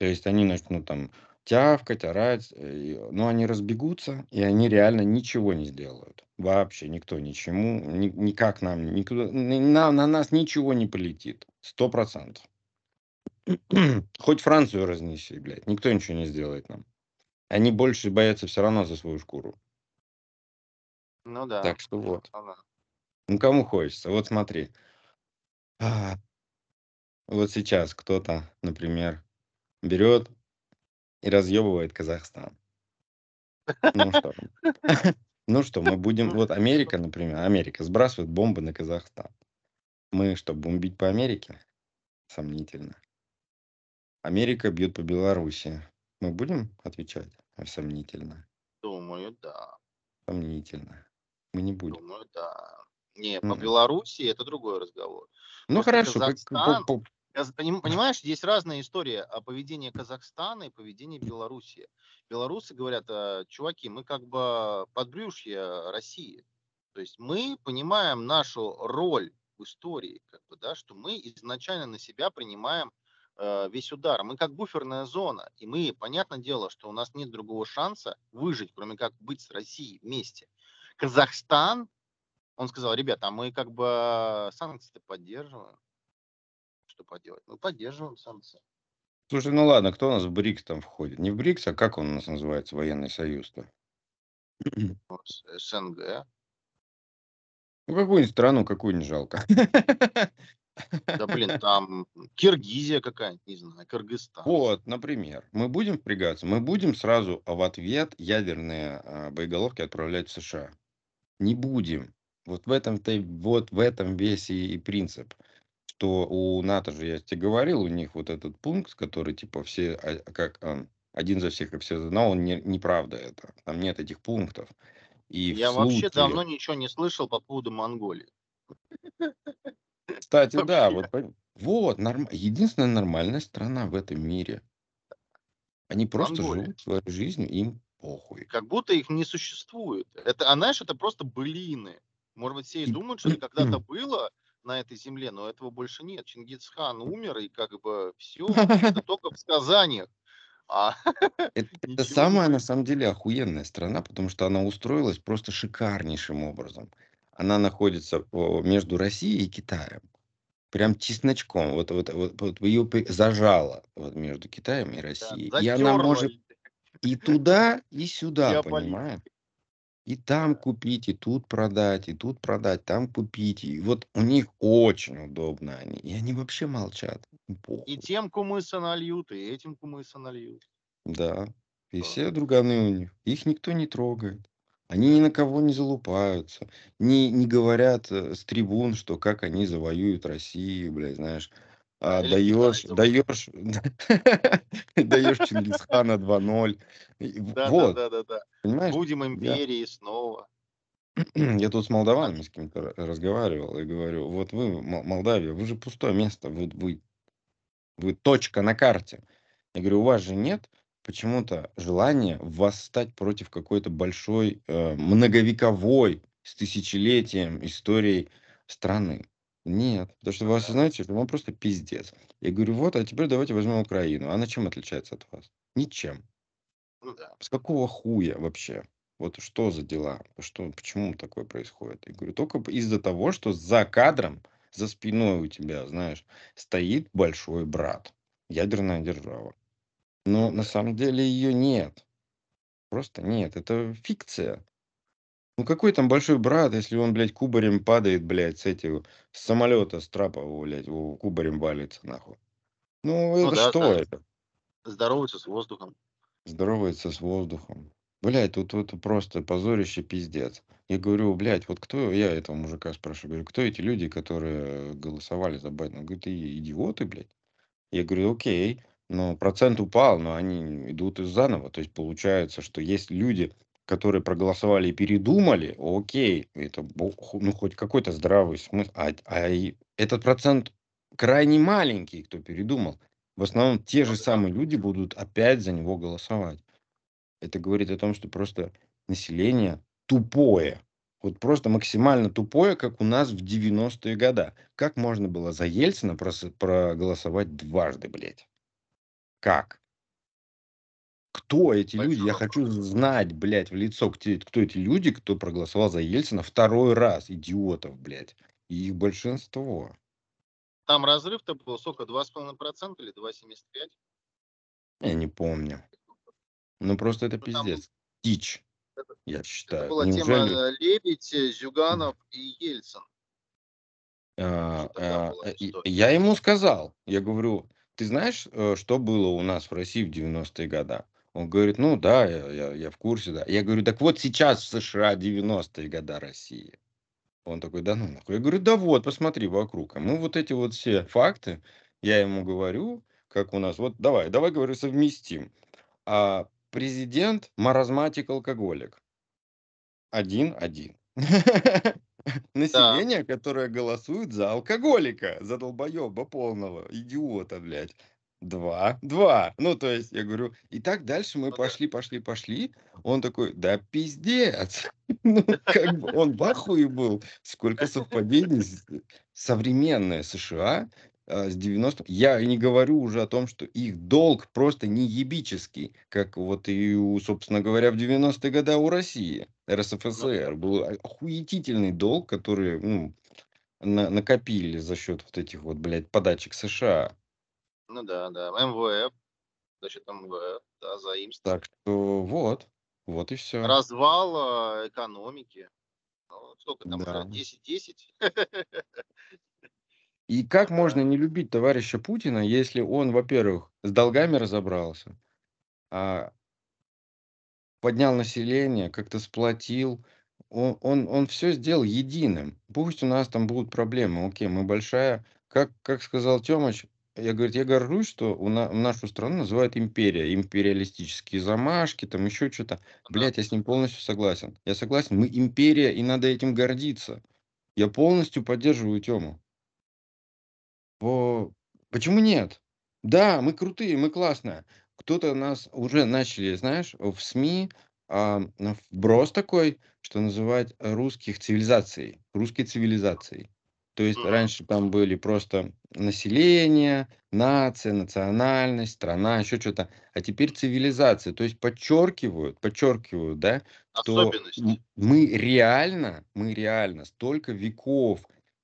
Speaker 1: То есть они начнут там тявкать, орать, но они разбегутся, и они реально ничего не сделают. Вообще никто ничему, ни- никак нам, никуда, ни- на, на нас ничего не полетит. Сто процентов. [clears throat] Хоть Францию разнеси, блядь, никто ничего не сделает нам. Они больше боятся все равно за свою шкуру.
Speaker 2: Ну да.
Speaker 1: Так что вот.
Speaker 2: Ну.
Speaker 1: Ну, кому хочется. Вот смотри. А, Вот сейчас кто-то, например, берет и разъебывает Казахстан. Ну что? [laughs] [laughs] Ну что, мы будем... Вот Америка, например, Америка сбрасывает бомбы на Казахстан. Мы что, бомбить по Америке? Сомнительно. Америка бьет по Беларуси. Мы будем отвечать? Сомнительно.
Speaker 2: Думаю, да.
Speaker 1: Сомнительно. Мы не будем.
Speaker 2: Думаю, да. Не, по
Speaker 1: Мгм.
Speaker 2: Белоруссии это другой разговор.
Speaker 1: Ну
Speaker 2: Просто
Speaker 1: хорошо,
Speaker 2: Казахстан-
Speaker 1: по- по-
Speaker 2: Понимаешь, есть разная история о поведении Казахстана и поведении Белоруссии. Белорусы говорят, «А, чуваки, мы как бы подбрюшье России. То есть мы понимаем нашу роль в истории, как бы, да, что мы изначально на себя принимаем э, весь удар. Мы как буферная зона. И мы, понятное дело, что у нас нет другого шанса выжить, кроме как быть с Россией вместе. Казахстан, он сказал, ребята, а мы как бы санкции поддерживаем. Что поделать? Мы поддерживаем санкции.
Speaker 1: Слушай, ну ладно, кто у нас в БРИКС там входит? Не в БРИКС, а как он у нас называется, военный союз-то?
Speaker 2: Ну, СНГ.
Speaker 1: Ну, какую-нибудь страну, какую не жалко.
Speaker 2: Да блин, там Киргизия какая-нибудь, не знаю, Кыргызстан.
Speaker 1: Вот, например, мы будем впрягаться, мы будем сразу а в ответ ядерные а, боеголовки отправлять в США. Не будем. Вот в этом-то, вот в этом весь и, и принцип. Что у НАТО же, я тебе говорил, у них вот этот пункт, который типа все, а, как а, один за всех и все за одного, он не, неправда это. Там нет этих пунктов. И
Speaker 2: Я вообще
Speaker 1: случае-
Speaker 2: давно ничего не слышал по поводу Монголии.
Speaker 1: Кстати, да,
Speaker 2: Вообще.
Speaker 1: вот, вот норм- единственная нормальная страна в этом мире. Они просто
Speaker 2: Монголия.
Speaker 1: живут своей жизнью, им похуй.
Speaker 2: Как будто их не существует. Это, а знаешь, это просто былины. Может быть, все И- думают, что это когда-то [clears throat] было на этой земле, но этого больше нет. Чингисхан умер, и как бы все. [laughs] Это только в сказаниях. А [laughs]
Speaker 1: Это, самая, на самом деле, охуенная страна, потому что она устроилась просто шикарнейшим образом. Она находится между Россией и Китаем. Прям чесночком. Вот, вот, вот, вот ее зажало вот между Китаем и
Speaker 2: да,
Speaker 1: Россией. И она может и туда, и сюда, понимаешь? И там купить, и тут продать, и тут продать, там купить. И вот у них очень удобно они. И они вообще молчат. Им похуй.
Speaker 2: И тем кумыса нальют, и этим кумыса нальют.
Speaker 1: Да. И все друганы у них. Их никто не трогает. Они ни на кого не залупаются. Не, не говорят э, с трибун, что как они завоюют Россию, блядь, знаешь. А, даешь, даешь, [laughs] даешь Чингисхана 2-0. И в-
Speaker 2: Да,
Speaker 1: Вот,
Speaker 2: да, да, да, да. Будем империей снова. [clears throat]
Speaker 1: Я тут с молдаванами с кем-то ра- разговаривал и говорю, вот вы, Молдавия, вы же пустое место, вы, вы, вы точка на карте. Я говорю, у вас же нет почему-то желания восстать против какой-то большой, э, многовековой, с тысячелетием истории страны. Нет, потому что вы осознаете, что вам просто пиздец. Я говорю, вот, а теперь давайте возьмем Украину. Она чем отличается от вас? Ничем.
Speaker 2: Ну да.
Speaker 1: С какого хуя вообще? Вот что за дела? Что, почему такое происходит? Я говорю, только из-за того, что за кадром, за спиной у тебя, знаешь, стоит большой брат, ядерная держава. Но
Speaker 2: Ну
Speaker 1: на самом деле ее нет. Просто нет. Это фикция. Ну какой там большой брат, если он, блядь, кубарем падает, блядь, с этих, с самолета, с трапа, блядь, кубарем валится, нахуй. Ну,
Speaker 2: Ну
Speaker 1: это
Speaker 2: да,
Speaker 1: что
Speaker 2: да.
Speaker 1: это?
Speaker 2: Здороваются с воздухом.
Speaker 1: Здоровается с воздухом. Блядь, тут вот просто позорище пиздец. Я говорю, блядь, вот кто, я этого мужика спрашиваю, говорю, кто эти люди, которые голосовали за Байдена? Он говорит, ты идиоты, блядь. Я говорю, окей, но процент упал, но они идут из заново. То есть получается, что есть люди, которые проголосовали и передумали, окей, это ну хоть какой-то здравый смысл. А, а этот процент крайне маленький, кто передумал. В основном те же самые люди будут опять за него голосовать. Это говорит о том, что просто население тупое. Вот просто максимально тупое, как у нас в 90-е годы. Как можно было за Ельцина проголосовать дважды, блядь? Как? Кто эти Большой люди? Я хочу знать, блядь, в лицо, кто эти люди, кто проголосовал за Ельцина второй раз. Идиотов, блядь. И их большинство.
Speaker 2: Там разрыв-то был сколько, 2,5% или 2,75%?
Speaker 1: Я не помню. Ну просто это ну, пиздец. Дичь,
Speaker 2: это,
Speaker 1: я считаю.
Speaker 2: Это была Неужели... тема Лебедь, Зюганов и Ельцин.
Speaker 1: А, а, я ему сказал, я говорю, ты знаешь, э, что было у нас в России в 90-е годы? Он говорит, ну да, я, я, я в курсе, да. Я говорю, так вот сейчас в США 90-е годы России. Он такой, да ну нахуй. Я говорю, да вот, посмотри вокруг. А мы вот эти вот все факты, я ему говорю, как у нас, вот давай, давай, говорю, совместим. А президент маразматик алкоголик. Один-один. [laughs] Население, которое голосует за алкоголика, за долбоеба полного, идиота, блядь. Два, два. Ну, то есть, я говорю, и так дальше мы пошли, пошли, пошли. Он такой, да пиздец. [laughs] Ну, как бы он в ахуе был. Сколько совпадений. Современная США а, с 90 Я не говорю уже о том, что их долг просто не ебический, как вот и, у, собственно говоря, в 90-е годы у России, РСФСР. Был охуетительный долг, который ну, на, накопили за счет вот этих вот, блядь, подачек США.
Speaker 2: Ну да, да. МВФ. За счет МВФ, да, заимство.
Speaker 1: Так что вот. Вот и все.
Speaker 2: Развал э, экономики. Ну, сколько там да. уже? 10-10? [laughs]
Speaker 1: И как можно не любить товарища Путина, если он, во-первых, с долгами разобрался, а поднял население, как-то сплотил, он, он, он все сделал единым. Пусть у нас там будут проблемы, окей, мы большая, как, как сказал Тёмыч, я, говорю, я горжусь, что у на, нашу страну называют империя, империалистические замашки, там еще что-то. Блять, я с ним полностью согласен. Я согласен, мы империя, и надо этим гордиться. Я полностью поддерживаю Тему. По... Почему нет? Да, мы крутые, мы классные. Кто-то нас уже начали, знаешь, в СМИ а, вброс такой, что называть русских цивилизацией, русской цивилизацией. То есть раньше там были просто население, нация, национальность, страна, еще что-то. А теперь цивилизация. То есть подчеркивают, подчеркивают, да, что мы реально, мы реально столько веков,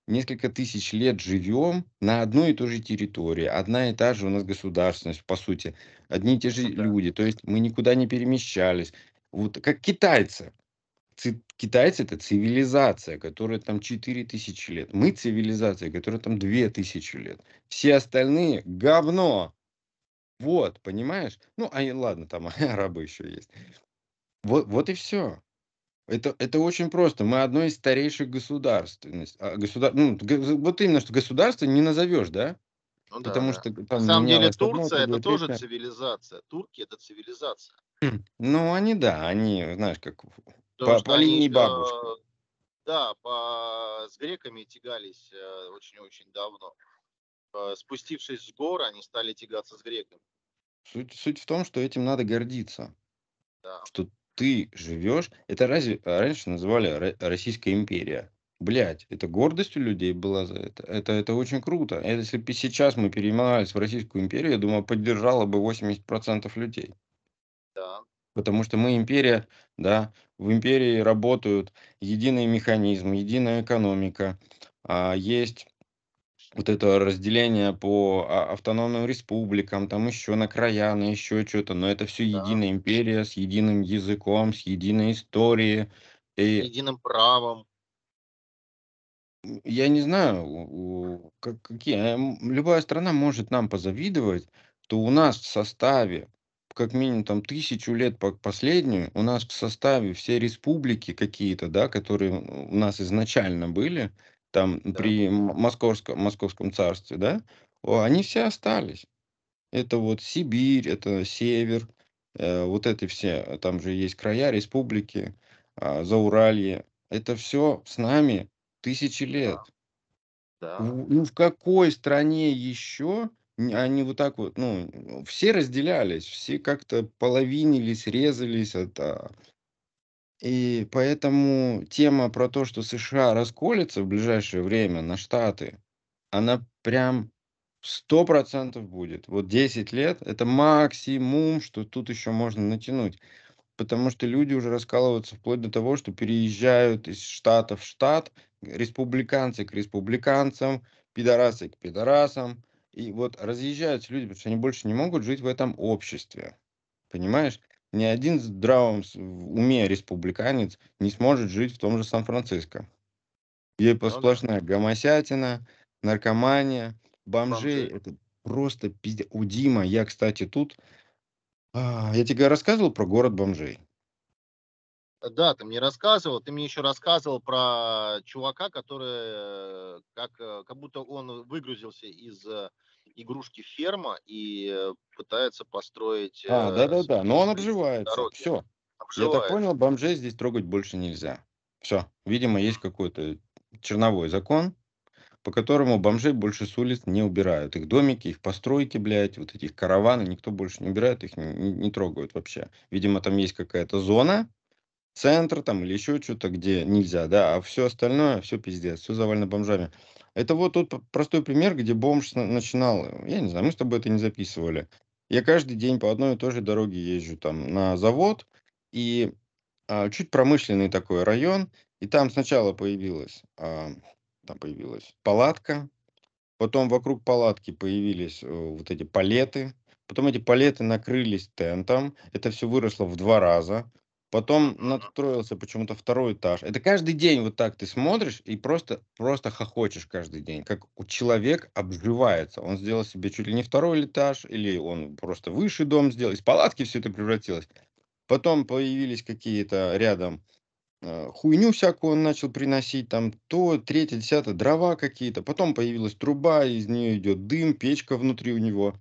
Speaker 1: несколько тысяч лет живем на одной и той же территории. Одна и та же у нас государственность, по сути. Одни и те же ну люди. То есть мы никуда не перемещались. Вот как китайцы китайцы это цивилизация, которая там 4000 лет. Мы цивилизация, которая там 2000 лет. Все остальные говно. Вот, понимаешь? Ну, а ладно, там [laughs] арабы еще есть. Вот, вот и все. Это, это очень просто. Мы одно из старейших государств. А, государ... ну, вот именно, что государство не назовешь, да?
Speaker 2: Ну, Потому да, что там На самом деле Турция это тоже цивилизация. Турки это цивилизация.
Speaker 1: Ну, они, да, они, знаешь, как по, по линии они, бабушки.
Speaker 2: Да, по, с греками тягались э, очень-очень давно. Э, спустившись с гор, они стали тягаться с греками.
Speaker 1: Суть, суть в том, что этим надо гордиться.
Speaker 2: Да.
Speaker 1: Что ты живешь. Это разве раньше называли Российская империя? Блять, это гордостью людей была за это. Это, это очень круто. Это, если бы сейчас мы переименовались в Российскую империю, я думаю, поддержало бы 80% людей.
Speaker 2: Да.
Speaker 1: Потому что мы империя, да, в империи работают единый механизм, единая экономика, а есть вот это разделение по а, автономным республикам, там еще на края, на еще что-то, но это все
Speaker 2: Да.
Speaker 1: единая империя с единым языком, с единой историей, И
Speaker 2: Единым правом.
Speaker 1: я не знаю, как, какие. а, Любая страна может нам позавидовать, что у нас в составе как минимум там тысячу лет по последнюю, у нас в составе все республики какие-то, да, которые у нас изначально были, там
Speaker 2: Да.
Speaker 1: при Московском, Московском царстве, да, они все остались. Это вот Сибирь, это север, э, вот эти все, э, там же есть края, республики, а, Зауралье. Это все с нами тысячи лет.
Speaker 2: Да.
Speaker 1: В- Ну, в какой стране еще они вот так вот, ну, все разделялись, все как-то половинились, резались. Это... И поэтому тема про то, что США расколется в ближайшее время на Штаты, она прям сто процентов будет. Вот 10 лет– это максимум, что тут еще можно натянуть. Потому что люди уже раскалываются вплоть до того, что переезжают из штата в штат, республиканцы к республиканцам, пидорасы к пидорасам. И вот разъезжаются люди, потому что они больше не могут жить в этом обществе. Понимаешь? Ни один здравом уме республиканец не сможет жить в том же Сан-Франциско. Где
Speaker 2: Ну
Speaker 1: сплошная гомосятина, наркомания, бомжей.
Speaker 2: Бомжи.
Speaker 1: Это просто пиздец. У Дима, я, кстати, тут... а, Я тебе рассказывал про город бомжей.
Speaker 2: Да, ты мне рассказывал, ты мне еще рассказывал про чувака, который э, как, э, как будто он выгрузился из э, игрушки ферма и пытается построить
Speaker 1: А, да-да-да, но он обживается.
Speaker 2: дороги.
Speaker 1: Все. Я так
Speaker 2: Обживается.
Speaker 1: понял, бомжей здесь трогать больше нельзя. Все. Видимо, есть какой-то черновой закон, по которому бомжей больше с улиц не убирают. Их домики, их постройки, блядь, вот этих караваны никто больше не убирает, их не, не- не трогают вообще. Видимо, там есть какая-то зона, центр там или еще что-то, где нельзя, да, а все остальное, все пиздец, все завалено бомжами. Это вот тот простой пример, где бомж на- начинал, э, я не знаю, мы с тобой это не записывали. Я каждый день по одной и той же дороге езжу там на завод, и а, чуть промышленный такой район, и там сначала появилась, а, там появилась палатка, Потом вокруг палатки появились э, вот эти палеты. Потом эти палеты накрылись тентом. Это все выросло в два раза. Потом
Speaker 2: Мгм.
Speaker 1: надстроился почему-то второй этаж. Это каждый день вот так ты смотришь и просто, просто хохочешь каждый день. Как у человек обживается. Он сделал себе чуть ли не второй этаж, или он просто выше дом сделал. Из палатки все это превратилось. Потом появились какие-то рядом э, хуйню всякую он начал приносить, там то, третье, десятое, дрова какие-то. Потом появилась труба, из нее идет дым, печка внутри у него.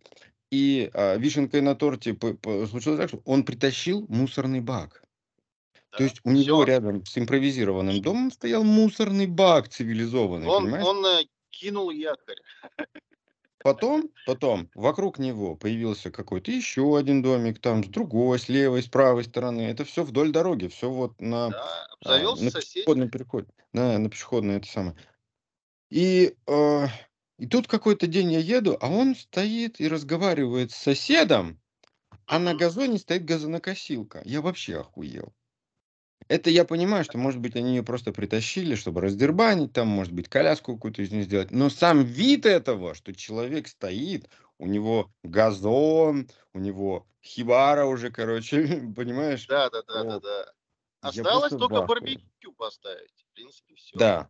Speaker 1: И а, вишенкой на торте по- по- случилось так, что он притащил мусорный бак. То
Speaker 2: Да.
Speaker 1: есть у него
Speaker 2: Все.
Speaker 1: рядом с импровизированным домом стоял мусорный бак цивилизованный,
Speaker 2: Он,
Speaker 1: понимаешь?
Speaker 2: он э, кинул якорь.
Speaker 1: Потом, потом вокруг него появился какой-то еще один домик, там с другой, с левой, с правой стороны. Это все вдоль дороги, все вот на
Speaker 2: Да.
Speaker 1: А, на пешеходный переход. Да, на пешеходный это самое. И, э, и тут какой-то день я еду, а он стоит и разговаривает с соседом, а на газоне стоит газонокосилка. Я вообще охуел. Это я понимаю, что, может быть, они ее просто притащили, чтобы раздербанить, там, может быть, коляску какую-то из нее сделать. Но сам вид этого, что человек стоит, у него газон, у него хибара уже, короче, [laughs] понимаешь?
Speaker 2: Да, да, да, да, да. Осталось только
Speaker 1: ахуе.
Speaker 2: барбекю поставить. В принципе, все.
Speaker 1: Да.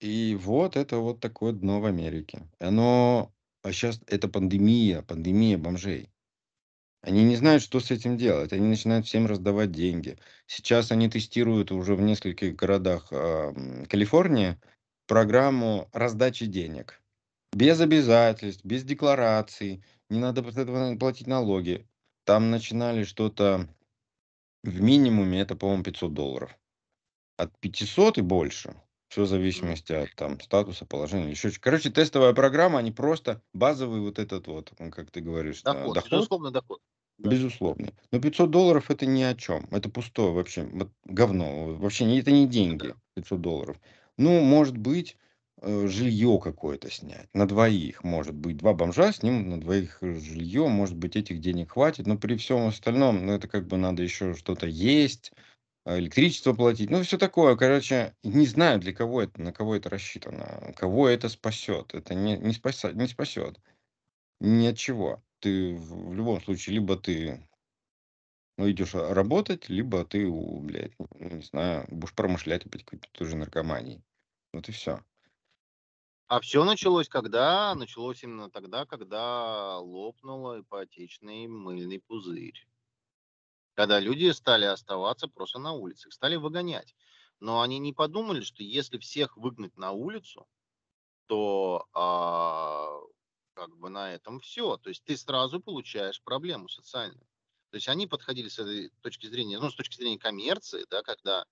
Speaker 1: И вот это вот такое дно в Америке. Оно... А сейчас это пандемия, пандемия бомжей. Они не знают, что с этим делать. Они начинают всем раздавать деньги. Сейчас они тестируют уже в нескольких городах а, м, Калифорнии программу раздачи денег. Без обязательств, без деклараций. Не надо после этого платить налоги. Там начинали что-то в минимуме, это, по-моему, 500 долларов. От 500 и больше. Все в зависимости от там, статуса, положения. Еще... Короче, тестовая программа, они просто базовый вот этот вот, как ты говоришь, э,
Speaker 2: Доход,
Speaker 1: доход,
Speaker 2: безусловно, доход. Да.
Speaker 1: безусловный. Но 500 долларов это ни о чем. Это пустое вообще. Вот говно. Вообще это не деньги. 500 долларов. Ну, может быть, э, жилье какое-то снять. На двоих. Может быть, два бомжа снимут на двоих э, жилье. Может быть, этих денег хватит. Но при всем остальном, ну, это как бы надо еще что-то есть а, электричество платить, ну, все такое. Короче, не знаю, для кого это, на кого это рассчитано, кого это спасет. Это не, не, спаса, не спасет. Ни от чего. Ты в, любом случае, либо ты Ну, идешь а, работать, либо ты, блядь, ну, не знаю, будешь промышлять опять какой-то тоже наркоманией. Вот и все.
Speaker 2: А все началось когда? Началось именно тогда, когда лопнул ипотечный мыльный пузырь. Когда люди стали оставаться просто на улице, стали выгонять. Но они не подумали, что если всех выгнать на улицу, то а, как бы на этом все. То есть ты сразу получаешь проблему социальную. То есть они подходили с этой точки зрения, ну, с точки зрения коммерции, да, когда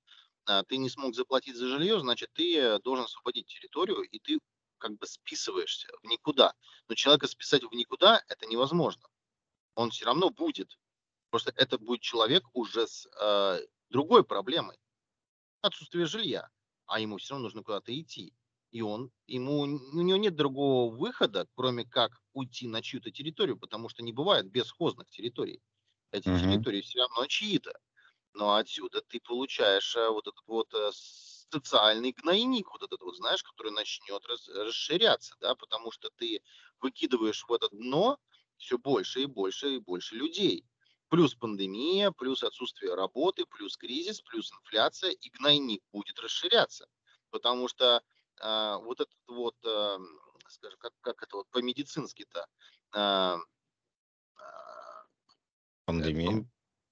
Speaker 2: а, ты не смог заплатить за жилье, значит, ты должен освободить территорию, и ты как бы списываешься в никуда. Но человека списать в никуда это невозможно. Он все равно будет. Просто это будет человек уже с э, другой проблемой. Отсутствие жилья. А ему все равно нужно куда-то идти. И он, ему, у него нет другого выхода, кроме как уйти на чью-то территорию, потому что не бывает бесхозных территорий. Эти угу. территории все равно чьи-то. Но отсюда ты получаешь э, вот этот вот э, социальный гнойник, вот этот вот, знаешь, который начнет рас, расширяться, да, потому что ты выкидываешь в это дно все больше и больше и больше людей. Плюс пандемия, плюс отсутствие работы, плюс кризис, плюс инфляция, и гнойник будет расширяться. Потому что э, вот этот вот, э, скажем, как, как это вот по-медицински-то, э,
Speaker 1: Пандемия.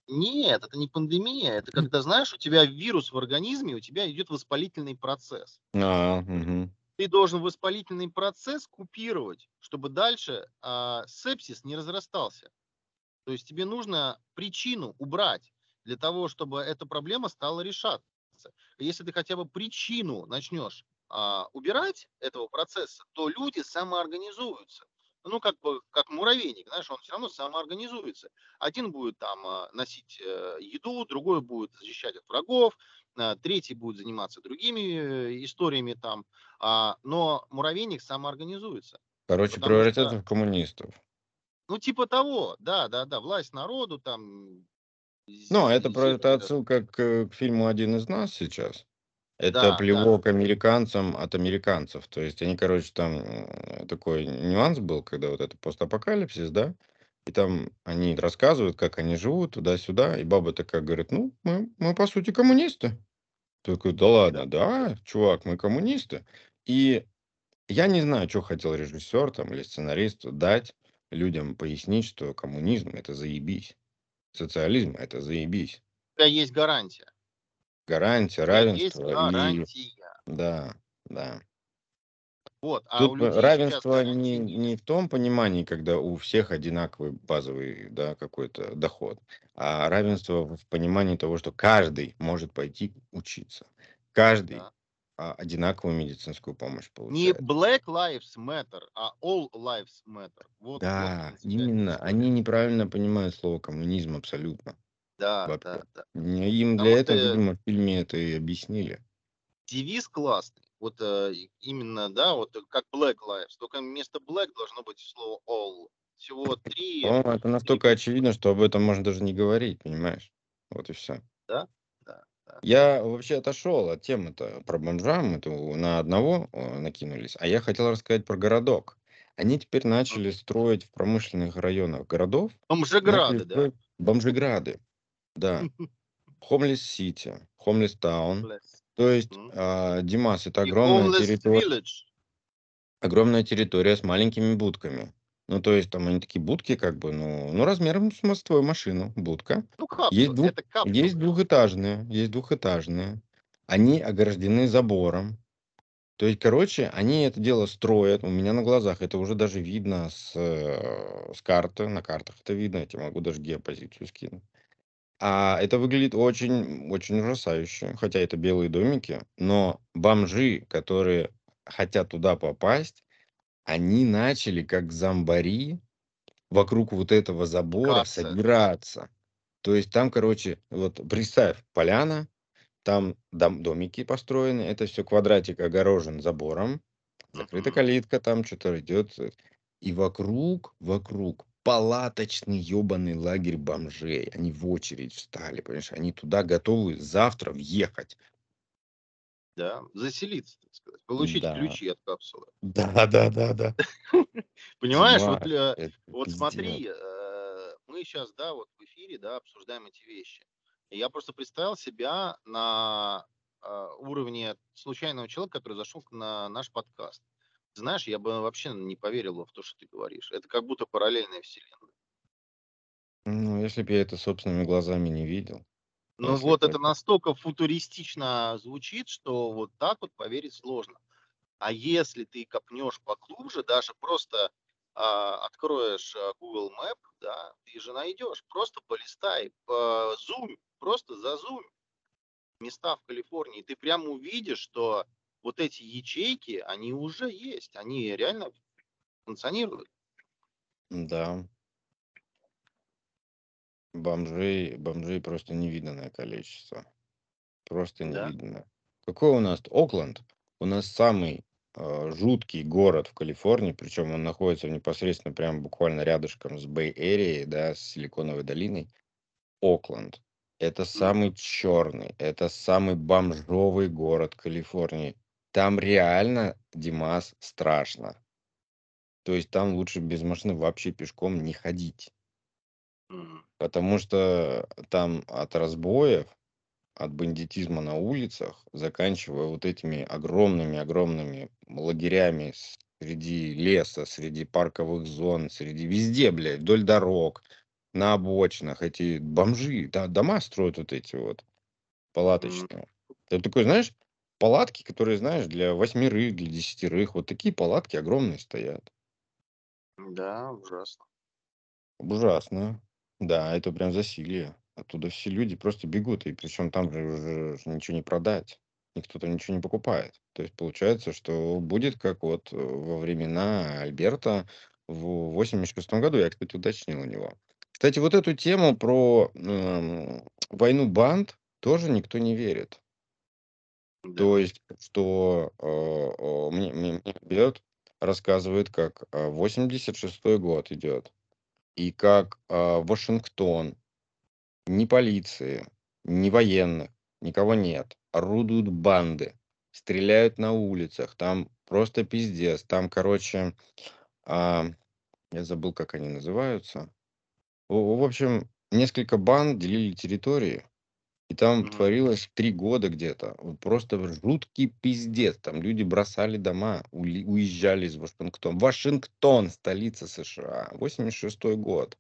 Speaker 2: Нет, это не пандемия, это когда, знаешь, у тебя вирус в организме, у тебя идет воспалительный процесс.
Speaker 1: А, угу.
Speaker 2: Ты должен воспалительный процесс купировать, чтобы дальше а, сепсис не разрастался. То есть тебе нужно причину убрать для того, чтобы эта проблема стала решаться. Если ты хотя бы причину начнешь а, убирать этого процесса, то люди самоорганизуются ну, как бы, как муравейник, знаешь, он все равно самоорганизуется. Один будет там а, носить э, еду, другой будет защищать от врагов, а, третий будет заниматься другими э, историями там, а, но муравейник самоорганизуется.
Speaker 1: Короче, приоритет что, коммунистов.
Speaker 2: Ну, типа того, да, да, да, власть народу там.
Speaker 1: Ну, это, это отсылка к, к фильму «Один из нас» сейчас. Это Да, плевок американцам от американцев. То есть они, короче, там такой нюанс был, когда вот это постапокалипсис, да, и там они рассказывают, как они живут туда-сюда, и баба такая говорит, ну, мы, мы по сути коммунисты. Такой, да ладно, да, чувак, мы коммунисты. И я не знаю, что хотел режиссер там или сценарист дать людям пояснить, что коммунизм это заебись, социализм это заебись.
Speaker 2: У тебя есть гарантия.
Speaker 1: Гарантия, равенство. И... Да, да.
Speaker 2: Вот,
Speaker 1: а Тут равенство не, не в том понимании, когда у всех одинаковый базовый да, какой-то доход, а равенство в понимании того, что каждый может пойти учиться. Каждый да. а, одинаковую медицинскую помощь получает.
Speaker 2: Не Black Lives Matter, а All Lives Matter.
Speaker 1: Вот, да, вот именно. Они неправильно понимают слово коммунизм абсолютно.
Speaker 2: Да, да, да.
Speaker 1: Им для этого, видимо, в фильме это и объяснили.
Speaker 2: Девиз классный. Вот э, именно, да, вот как Black Lives. Только вместо Black должно быть слово All. Всего три.
Speaker 1: О, это настолько три... очевидно, что об этом можно даже не говорить, понимаешь? Вот и все.
Speaker 2: Да? Да. да.
Speaker 1: Я вообще отошел от темы-то про бомжа, мы на одного накинулись, а я хотел рассказать про городок. Они теперь начали строить в промышленных районах городов.
Speaker 2: Бомжеграды, да?
Speaker 1: Бомжеграды. Да. Хомлес Сити, Хомлес Таун. То есть, а, Димас, это огромная территория, огромная территория с маленькими будками. Ну, то есть там они такие будки, как бы, ну, ну размером с мостовую машину, будка.
Speaker 2: Ну, капсулы,
Speaker 1: Есть, двух,
Speaker 2: это капсулы.
Speaker 1: есть двухэтажные, есть двухэтажные. Они ограждены забором. То есть, короче, они это дело строят у меня на глазах. Это уже даже видно с, э, с карты. На картах это видно. Я тебе могу даже геопозицию скинуть. А это выглядит очень, очень ужасающе, хотя это белые домики, но бомжи, которые хотят туда попасть, они начали как зомбари вокруг вот этого забора
Speaker 2: Касса.
Speaker 1: собираться. То есть там, короче, вот представь, поляна, там дом, домики построены, это все квадратик огорожен забором, закрыта калитка, там что-то идет. И вокруг, вокруг палаточный ебаный лагерь бомжей. Они в очередь встали, понимаешь? Они туда готовы завтра въехать.
Speaker 2: Да, заселиться, так сказать. Получить
Speaker 1: Да.
Speaker 2: ключи от капсулы.
Speaker 1: Да, да, да, да. [laughs]
Speaker 2: Понимаешь, вот, э, вот смотри, э, мы мы сейчас, да, вот в эфире, да, обсуждаем эти вещи. И я просто представил себя на э, уровне случайного человека, который зашел на наш подкаст. Знаешь, я бы вообще не поверил в то, что ты говоришь. Это как будто параллельная вселенная.
Speaker 1: Ну, если бы я это собственными глазами не видел.
Speaker 2: Ну
Speaker 1: Если
Speaker 2: вот это... настолько футуристично звучит, что вот так вот поверить сложно. А если ты копнешь поглубже, даже просто а, откроешь а, Google Map, да, ты же найдешь. Просто полистай, по зум, просто зазум места в Калифорнии. Ты прямо увидишь, что вот эти ячейки, они уже есть, они реально функционируют.
Speaker 1: Да, бомжей, бомжей просто невиданное количество. Просто
Speaker 2: Да.
Speaker 1: невиданное. Какой у нас Окленд? У нас самый э, жуткий город в Калифорнии, причем он находится непосредственно прямо буквально рядышком с Бэй-Эрией, да, с Силиконовой долиной. Окленд. Это самый черный, это самый бомжовый город Калифорнии. Там реально, Димас, страшно. То есть там лучше без машины вообще пешком не ходить.
Speaker 2: Мгм.
Speaker 1: Потому что там от разбоев, от бандитизма на улицах, заканчивая вот этими огромными-огромными лагерями среди леса, среди парковых зон, среди везде, блядь, вдоль дорог, на обочинах эти бомжи, да, дома строят вот эти вот
Speaker 2: Мгм.
Speaker 1: палаточные. Ты такой, знаешь, палатки, которые, знаешь, для восьмерых, для десятерых, вот такие палатки огромные стоят.
Speaker 2: Да, ужасно.
Speaker 1: Ужасно. Да, это прям засилье. Оттуда все люди просто бегут, и причем там же уже ничего не продать. Никто там ничего не покупает. То есть получается, что будет как вот э, во времена Альберта в 86 году. Я, кстати, уточнил у него. Кстати, вот эту тему про эм, войну банд тоже никто не верит.
Speaker 2: Да.
Speaker 1: То есть, что э, э, мне, мне, мне Бет рассказывает, как э, 86 год идет, и как э, Вашингтон, ни полиции, ни военных, никого нет, орудуют банды, стреляют на улицах, там просто пиздец, там, короче, а, я забыл, как они называются. В, в общем, несколько банд делили территории, и там
Speaker 2: Мгм.
Speaker 1: творилось три года где-то. Вот Просто жуткий пиздец. Там люди бросали дома, уезжали из Вашингтона. Вашингтон, столица США. 86 год.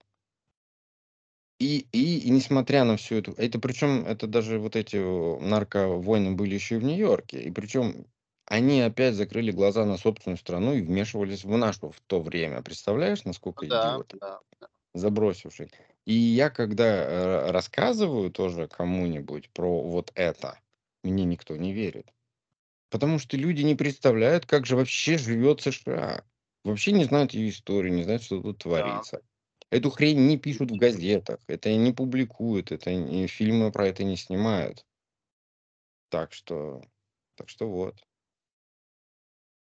Speaker 1: И, и, и несмотря на всю эту... Это причем, это даже вот эти нарковойны были еще и в Нью-Йорке. И причем они опять закрыли глаза на собственную страну и вмешивались в нашу в то время. Представляешь,
Speaker 2: Ну
Speaker 1: насколько
Speaker 2: да,
Speaker 1: идиоты?
Speaker 2: да.
Speaker 1: забросивший. И я, когда э, рассказываю тоже кому-нибудь про вот это, мне никто не верит. Потому что люди не представляют, как же вообще живет США. Вообще не знают ее историю, не знают, что тут творится. Эту хрень не пишут в газетах, это не публикуют, это не, фильмы про это не снимают. Так что, так что вот,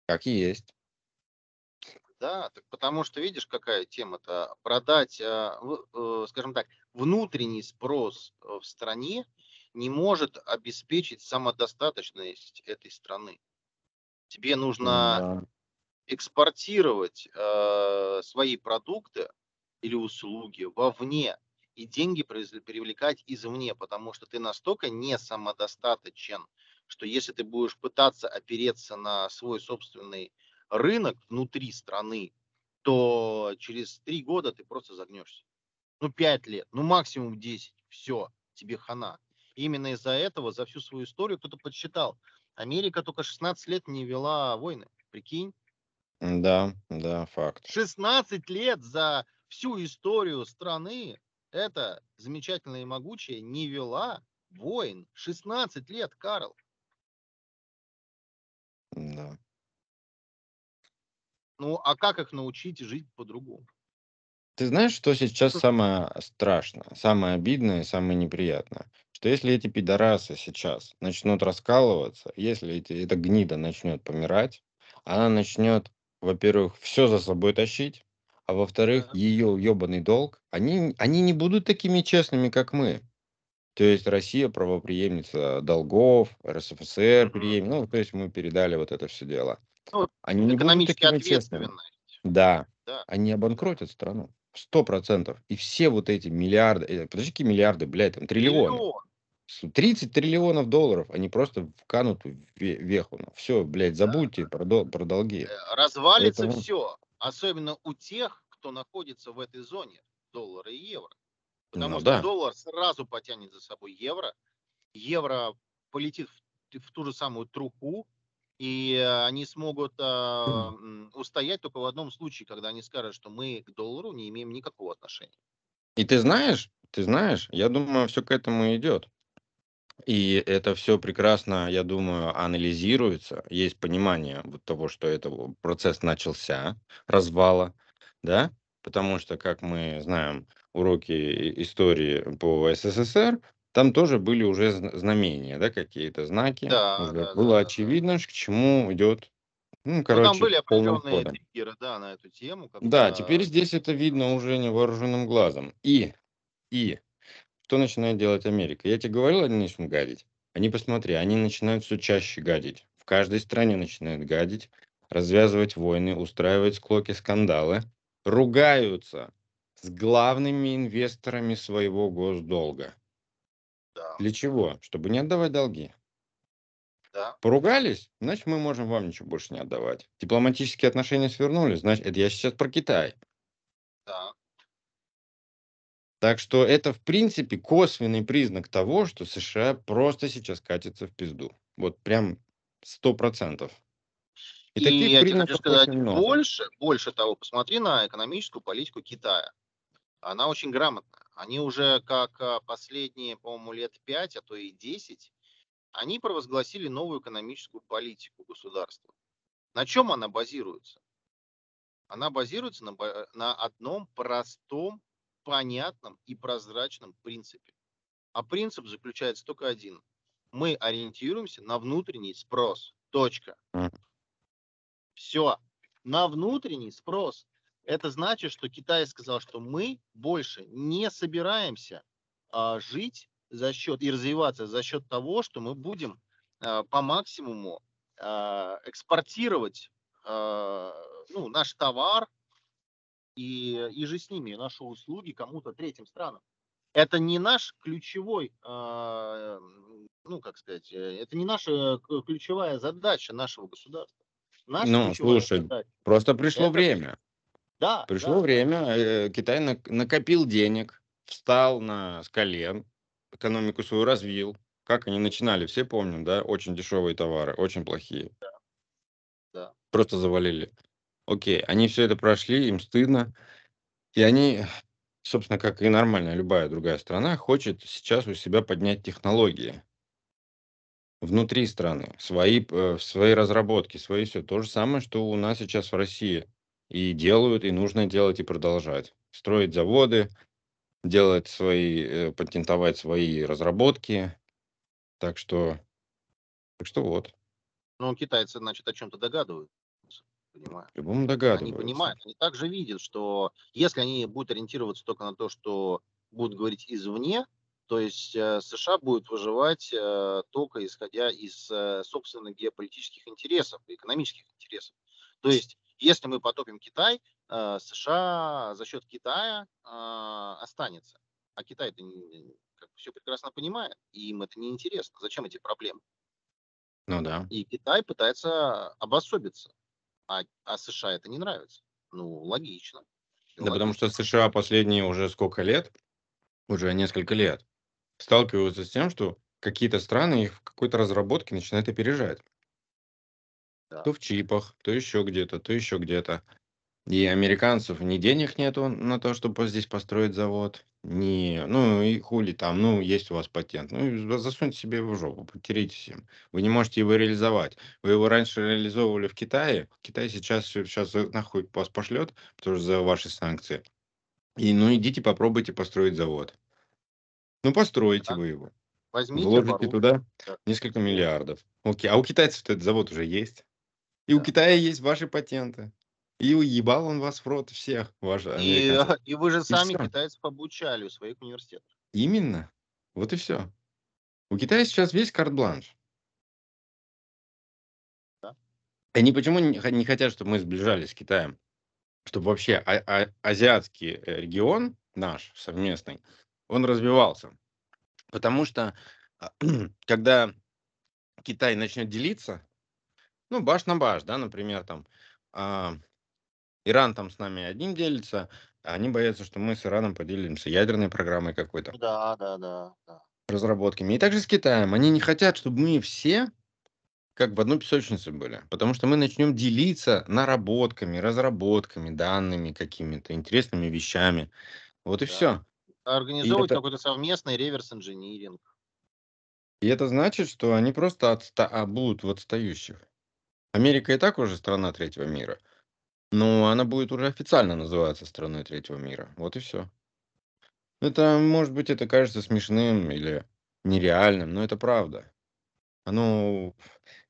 Speaker 1: как и есть.
Speaker 2: Да, так потому что видишь, какая тема-то. Продать, а, э, скажем так, внутренний спрос э, в стране не может обеспечить самодостаточность этой страны. Тебе нужно
Speaker 1: Да.
Speaker 2: экспортировать э, свои продукты или услуги вовне и деньги привлекать извне, потому что ты настолько не самодостаточен, что если ты будешь пытаться опереться на свой собственный рынок внутри страны, то через три года ты просто загнешься. Ну, пять лет, ну, максимум 10. Все, тебе хана. Именно из-за этого за всю свою историю кто-то подсчитал. Америка только 16 лет не вела войны. Прикинь?
Speaker 1: Да, да, факт.
Speaker 2: 16 лет за всю историю страны эта замечательная и могучая не вела войн. 16 лет, Карл.
Speaker 1: Да.
Speaker 2: Ну, а как их научить жить по-другому?
Speaker 1: Ты знаешь, что сейчас самое страшное, самое обидное и самое неприятное? Что если эти пидорасы сейчас начнут раскалываться, если эти, эта гнида начнет помирать, она начнет, во-первых, все за собой тащить, а во-вторых, ее ебаный долг, они, они не будут такими честными, как мы. То есть Россия правоприемница долгов, РСФСР преем- ну, то есть мы передали вот это все дело.
Speaker 2: Ну,
Speaker 1: Они не будут такими честными. Да,
Speaker 2: Да.
Speaker 1: они обанкротят страну. Сто процентов. И все вот эти миллиарды, э, подожди, какие миллиарды, блядь, там триллионы.
Speaker 2: Триллион.
Speaker 1: С- 30 триллионов долларов, они просто вканут в ве- веху. Все, блядь, забудьте про, дол- про долги.
Speaker 2: Э, Развалится
Speaker 1: Поэтому-
Speaker 2: все. Особенно у тех, кто находится в этой зоне доллара и евро. Потому
Speaker 1: Ну
Speaker 2: что
Speaker 1: да.
Speaker 2: доллар сразу потянет за собой евро. Евро полетит в, в ту же самую труху. И э, они смогут э, устоять только в одном случае, когда они скажут, что мы к доллару не имеем никакого отношения.
Speaker 1: И ты знаешь, ты знаешь, я думаю, все к этому идет. И это все прекрасно, я думаю, анализируется. Есть понимание вот того, что это процесс начался, развала, да? Потому что, как мы знаем, уроки истории по СССР, там тоже были уже зна- знамения, да, какие-то знаки.
Speaker 2: Да,
Speaker 1: Уже
Speaker 2: да, да,
Speaker 1: было
Speaker 2: да, да.
Speaker 1: очевидно, к чему идет, ну,
Speaker 2: Ну, там
Speaker 1: короче,
Speaker 2: были определенные триггеры, да, на эту тему.
Speaker 1: Да,
Speaker 2: когда-
Speaker 1: теперь здесь это видно уже невооруженным глазом. И, и, что начинает делать Америка? Я тебе говорил, они начнут гадить. Они, посмотри, они начинают все чаще гадить. В каждой стране начинают гадить, развязывать войны, устраивать склоки, скандалы, ругаются с главными инвесторами своего госдолга.
Speaker 2: Да,
Speaker 1: Для чего? Чтобы не отдавать долги.
Speaker 2: да.
Speaker 1: Поругались, значит, мы можем вам ничего больше не отдавать. Дипломатические отношения свернули, значит, это я сейчас про Китай.
Speaker 2: Да.
Speaker 1: Так что это, в принципе, косвенный признак того, что США просто сейчас катится в пизду. Вот прям сто процентов. И,
Speaker 2: И,
Speaker 1: таких
Speaker 2: я тебе хочу сказать больше, больше того, посмотри на экономическую политику Китая. Она очень грамотная. Они уже как а, последние, по-моему, лет 5, а то и 10, они провозгласили новую экономическую политику государства. На чем она базируется? Она базируется на, на одном простом, понятном и прозрачном принципе. А принцип заключается только один. Мы ориентируемся на внутренний спрос. Точка. Все. На внутренний спрос. Это значит, что Китай сказал, что мы больше не собираемся а, жить за счет и развиваться за счет того, что мы будем а, по максимуму а, экспортировать а, ну, наш товар и, и же с ними наши услуги кому-то третьим странам. Это не наш ключевой, а, ну как сказать, э, это не наша ключевая задача нашего государства. Наша
Speaker 1: Ну, слушай,
Speaker 2: задача-
Speaker 1: Просто пришло
Speaker 2: Это-
Speaker 1: время.
Speaker 2: Да,
Speaker 1: Пришло
Speaker 2: да,
Speaker 1: время. э, Китай нак- накопил денег, встал на с колен, экономику свою развил. Как они начинали, все помним, да? Очень дешевые товары, очень плохие.
Speaker 2: да.
Speaker 1: Просто завалили. Окей, они все это прошли, им стыдно. И они, собственно, как и нормальная любая другая страна, хочет сейчас у себя поднять технологии внутри страны, свои, э, свои разработки, свои все. То же самое, что у нас сейчас в России. И делают, и нужно делать, и продолжать. Строить заводы, делать свои, э, патентовать свои разработки. Так что, так что вот,
Speaker 2: Ну, китайцы, значит, о чем-то догадываются. Понимаю.
Speaker 1: по-любому
Speaker 2: Они
Speaker 1: догадываются.
Speaker 2: понимают, они также видят, что если они будут ориентироваться только на то, что будут говорить извне, то есть э, США будет выживать э, только исходя из э, собственных геополитических интересов, экономических интересов. То есть, если мы потопим Китай, э, США за счет Китая э, останется. А Китай это все прекрасно понимает, и им это не интересно. Зачем эти проблемы?
Speaker 1: Ну да.
Speaker 2: И Китай пытается обособиться, а, а США это не нравится. Ну, логично.
Speaker 1: Да потому
Speaker 2: Логично.
Speaker 1: что США последние уже сколько лет, уже несколько лет, сталкиваются с тем, что какие-то страны их в какой-то разработке начинают опережать.
Speaker 2: Да.
Speaker 1: То в чипах, то еще где-то, то еще где-то. И американцев ни денег нету на то, чтобы здесь построить завод, ни, ну и хули там, ну есть у вас патент, ну засуньте себе в жопу, потеритесь им. Вы не можете его реализовать. Вы его раньше реализовывали в Китае, Китай сейчас, сейчас нахуй вас пошлет, потому что за ваши санкции. И ну идите попробуйте построить завод. Ну постройте
Speaker 2: Да.
Speaker 1: вы его.
Speaker 2: Возьмите
Speaker 1: Вложите туда
Speaker 2: Да.
Speaker 1: несколько миллиардов. Окей, а у китайцев этот завод уже есть. И у. Китая есть ваши патенты. И уебал он вас в рот всех, ваши
Speaker 2: И, [laughs] и вы же [laughs] сами
Speaker 1: всё.
Speaker 2: китайцев обучали у своих университетов.
Speaker 1: Именно. Вот и все. У Китая сейчас весь карт-бланш.
Speaker 2: Да.
Speaker 1: Они почему не хотят, чтобы мы сближались с Китаем? чтобы вообще а- а- азиатский э, регион наш совместный, он развивался. Потому что а, [clears throat] когда Китай начнет делиться, ну, баш на баш, да, например, там, а, Иран там с нами один делится, а они боятся, что мы с Ираном поделимся ядерной программой какой-то,
Speaker 2: Да, да, да, да.
Speaker 1: разработками. И также с Китаем. Они не хотят, чтобы мы все как в одной песочнице были, потому что мы начнем делиться наработками, разработками, данными какими-то, интересными вещами. Вот и
Speaker 2: Да.
Speaker 1: все.
Speaker 2: Организовывать
Speaker 1: это-
Speaker 2: какой-то совместный реверс-инжиниринг.
Speaker 1: И это значит, что они просто отста- а, будут в отстающих. Америка и так уже страна третьего мира. Но она будет уже официально называться страной третьего мира. Вот и все. Это, может быть, это кажется смешным или нереальным, но это правда. Оно,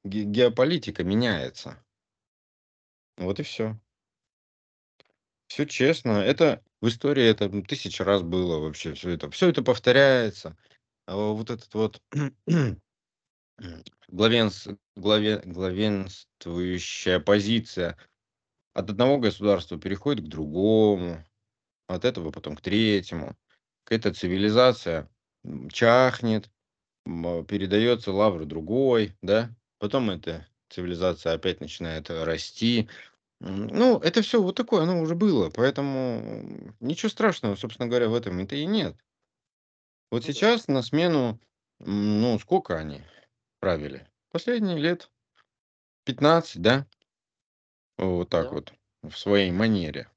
Speaker 1: ге- геополитика меняется. Вот и все. Все честно. Это в истории это тысячи раз было вообще. Все это, все это повторяется. А вот этот вот главенс, главе, главенствующая позиция от одного государства переходит к другому, от этого потом к третьему. Какая-то цивилизация чахнет, передается лавры другой, да, потом эта цивилизация опять начинает расти. Ну, это все вот такое, оно уже было, поэтому ничего страшного, собственно говоря, в этом это и нет. Вот сейчас на смену, ну, сколько они правили? Последние лет 15, да? Вот так
Speaker 2: Да.
Speaker 1: вот, в своей манере.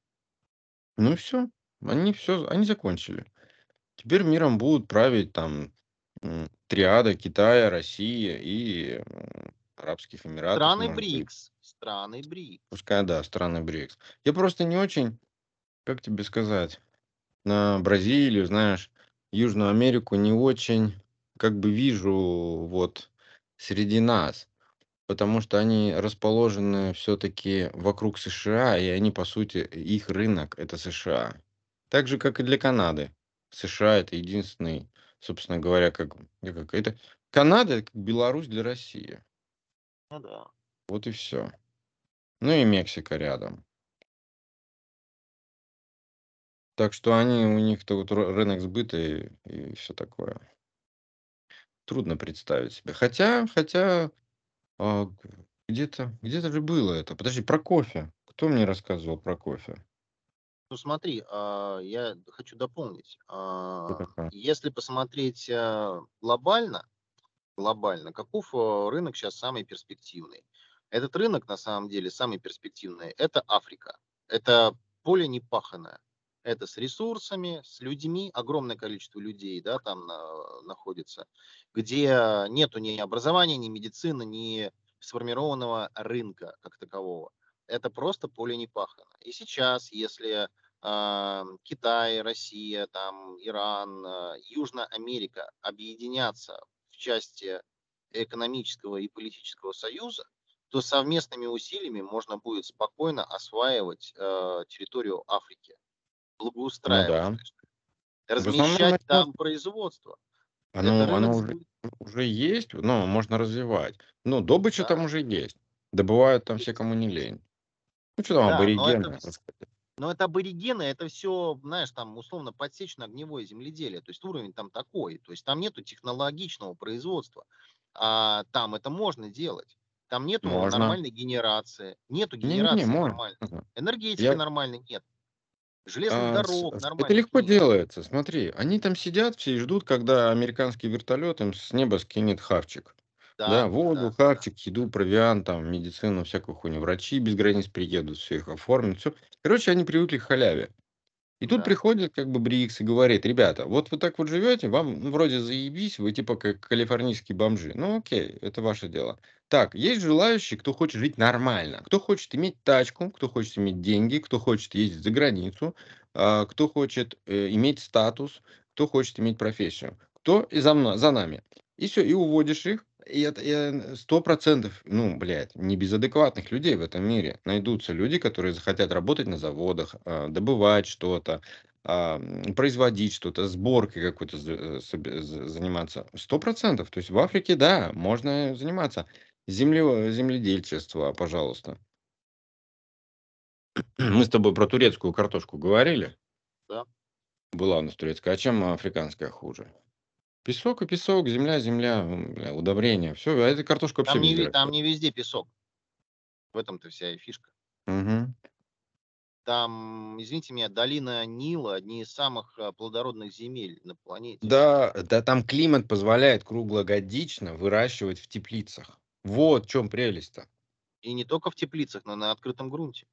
Speaker 1: Ну все, они все, они закончили. Теперь миром будут править там м, триада Китая, Россия и м, Арабских Эмиратов,
Speaker 2: Страны
Speaker 1: может быть.
Speaker 2: БРИКС. Страны БРИКС.
Speaker 1: Пускай, да, страны БРИКС. Я просто не очень, как тебе сказать, на Бразилию, знаешь, Южную Америку не очень, как бы вижу вот среди нас. Потому что они расположены все-таки вокруг США, и они, по сути, их рынок– это США. Так же, как и для Канады. США– это единственный, собственно говоря, как, как это... Канада– это как Беларусь для России.
Speaker 2: Ну да.
Speaker 1: Вот и все. Ну и Мексика рядом. Так что они, у них-то вот ры- рынок сбыта и, все такое. Трудно представить себе. Хотя, хотя, а, где-то, где-то же было это. Подожди, про кофе. Кто мне рассказывал про кофе?
Speaker 2: Ну смотри, а, я хочу дополнить. А? Если посмотреть а, глобально, глобально, каков рынок сейчас самый перспективный? Этот рынок на самом деле самый перспективный. Это Африка. Это поле непаханное. Это с ресурсами, с людьми, огромное количество людей, да, там на- находится, где нету ни образования, ни медицины, ни сформированного рынка как такового. Это просто поле непахано. И сейчас, если а, Китай, Россия, там, Иран, а, Южная Америка объединятся в части экономического и политического союза, то совместными усилиями можно будет спокойно осваивать э, территорию Африки,
Speaker 1: Ну
Speaker 2: благоустраивать,
Speaker 1: да. В основном
Speaker 2: размещать
Speaker 1: начнет-
Speaker 2: там производство. Это
Speaker 1: оно, оно уже, уже есть, но можно развивать. Ну, добыча
Speaker 2: Да.
Speaker 1: там уже есть. Добывают там все, кому не лень. Ну, что там,
Speaker 2: Да, но
Speaker 1: аборигены?
Speaker 2: это вс- Но это аборигены, это все, знаешь, там условно подсечно-огневое земледелие. То есть уровень там такой. То есть там нету технологичного производства. А там это можно делать. Там нету
Speaker 1: Можно.
Speaker 2: нормальной генерации. Нету генерации
Speaker 1: можно.
Speaker 2: нормальной. Энергетики
Speaker 1: Я-
Speaker 2: нормальной нет. Железных
Speaker 1: А,
Speaker 2: дорог нормальных
Speaker 1: Это легко делается. Смотри, они там сидят все и ждут, когда американский вертолет им с неба скинет хавчик. Да,
Speaker 2: Да,
Speaker 1: воду,
Speaker 2: да,
Speaker 1: хавчик, еду, провиант, там, медицину, всякую хуйню. Врачи без границ приедут, все их оформят. Все. Короче, они привыкли к халяве. И тут
Speaker 2: Да.
Speaker 1: приходит как бы БРИКС и говорит, ребята, вот вы так вот живете, вам ну, вроде заебись, вы типа как калифорнийские бомжи. Ну окей, это ваше дело. Так, есть желающие, кто хочет жить нормально, кто хочет иметь тачку, кто хочет иметь деньги, кто хочет ездить за границу, а, кто хочет э, иметь статус, кто хочет иметь профессию, кто и за, мно- за нами. И все, и уводишь их, и это и сто процентов, ну, блядь, не без адекватных людей в этом мире. Найдутся люди, которые захотят работать на заводах, а, добывать что-то, а, производить что-то, сборкой какой-то э, заниматься. Сто процентов. То есть в Африке, да, можно заниматься. Земле, земледельчество, пожалуйста. Мы с тобой про турецкую картошку говорили?
Speaker 2: Да.
Speaker 1: Была у нас турецкая. А чем африканская хуже? Песок и песок, земля, земля, бля, удобрения. Все, а эта картошка вообще
Speaker 2: Там не,
Speaker 1: везде
Speaker 2: там не везде песок. В этом-то вся и фишка.
Speaker 1: Мгм.
Speaker 2: Там, извините меня, долина Нила одни из самых а, плодородных земель на планете.
Speaker 1: Да, да там климат позволяет круглогодично выращивать в теплицах. Вот в чем прелесть-то.
Speaker 2: И не только в теплицах, но и на открытом грунте.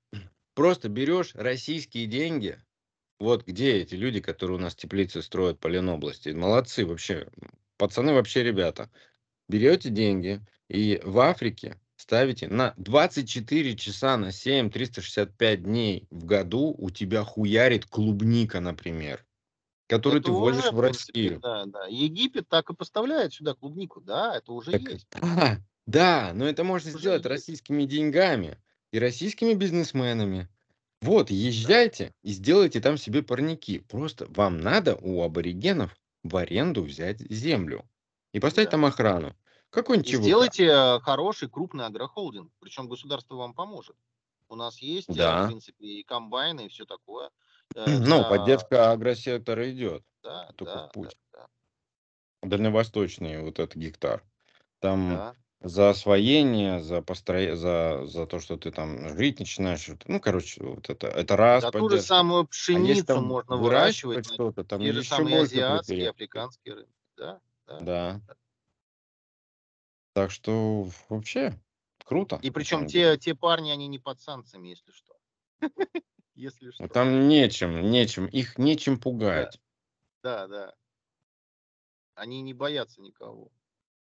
Speaker 1: Просто берешь российские деньги, вот где эти люди, которые у нас теплицы строят по Ленобласти, молодцы вообще, пацаны вообще ребята. Берете деньги и в Африке ставите на 24 часа на 7, 365 дней в году у тебя хуярит клубника, например, которую
Speaker 2: Это
Speaker 1: ты возишь в Россию.
Speaker 2: да, да. Египет так и поставляет сюда клубнику, да, это уже
Speaker 1: Так,
Speaker 2: есть.
Speaker 1: да, да, но это можно
Speaker 2: Уже
Speaker 1: сделать
Speaker 2: есть.
Speaker 1: российскими деньгами и российскими бизнесменами. Вот, езжайте и сделайте там себе парники. Просто вам надо у аборигенов в аренду взять землю и поставить
Speaker 2: Да.
Speaker 1: там охрану. Какой-нибудь
Speaker 2: И сделайте э, хороший крупный агрохолдинг, причем государство вам поможет. У нас есть, э, в
Speaker 1: Да.
Speaker 2: принципе, и комбайны, и все такое. э,
Speaker 1: Ну,
Speaker 2: для-
Speaker 1: поддержка агросектора идет.
Speaker 2: Да,
Speaker 1: только в
Speaker 2: да,
Speaker 1: путь.
Speaker 2: да,
Speaker 1: Дальневосточный вот этот гектар. Там
Speaker 2: да,
Speaker 1: за освоение, за, постро... за, за то, что ты там жить начинаешь. Ну, короче, вот это, это раз
Speaker 2: За ту же
Speaker 1: поддержка.
Speaker 2: самую
Speaker 1: А
Speaker 2: пшеницу
Speaker 1: там
Speaker 2: можно
Speaker 1: выращивать что-то, там
Speaker 2: те же
Speaker 1: еще
Speaker 2: самые азиатские, африканские рынки. Да, да.
Speaker 1: Да. Так что вообще круто.
Speaker 2: И причем те, те парни, они не под санкциями, если что. [laughs] Если что.
Speaker 1: Ну, Там нечем, нечем, их нечем пугать.
Speaker 2: Да, да. Они не боятся никого,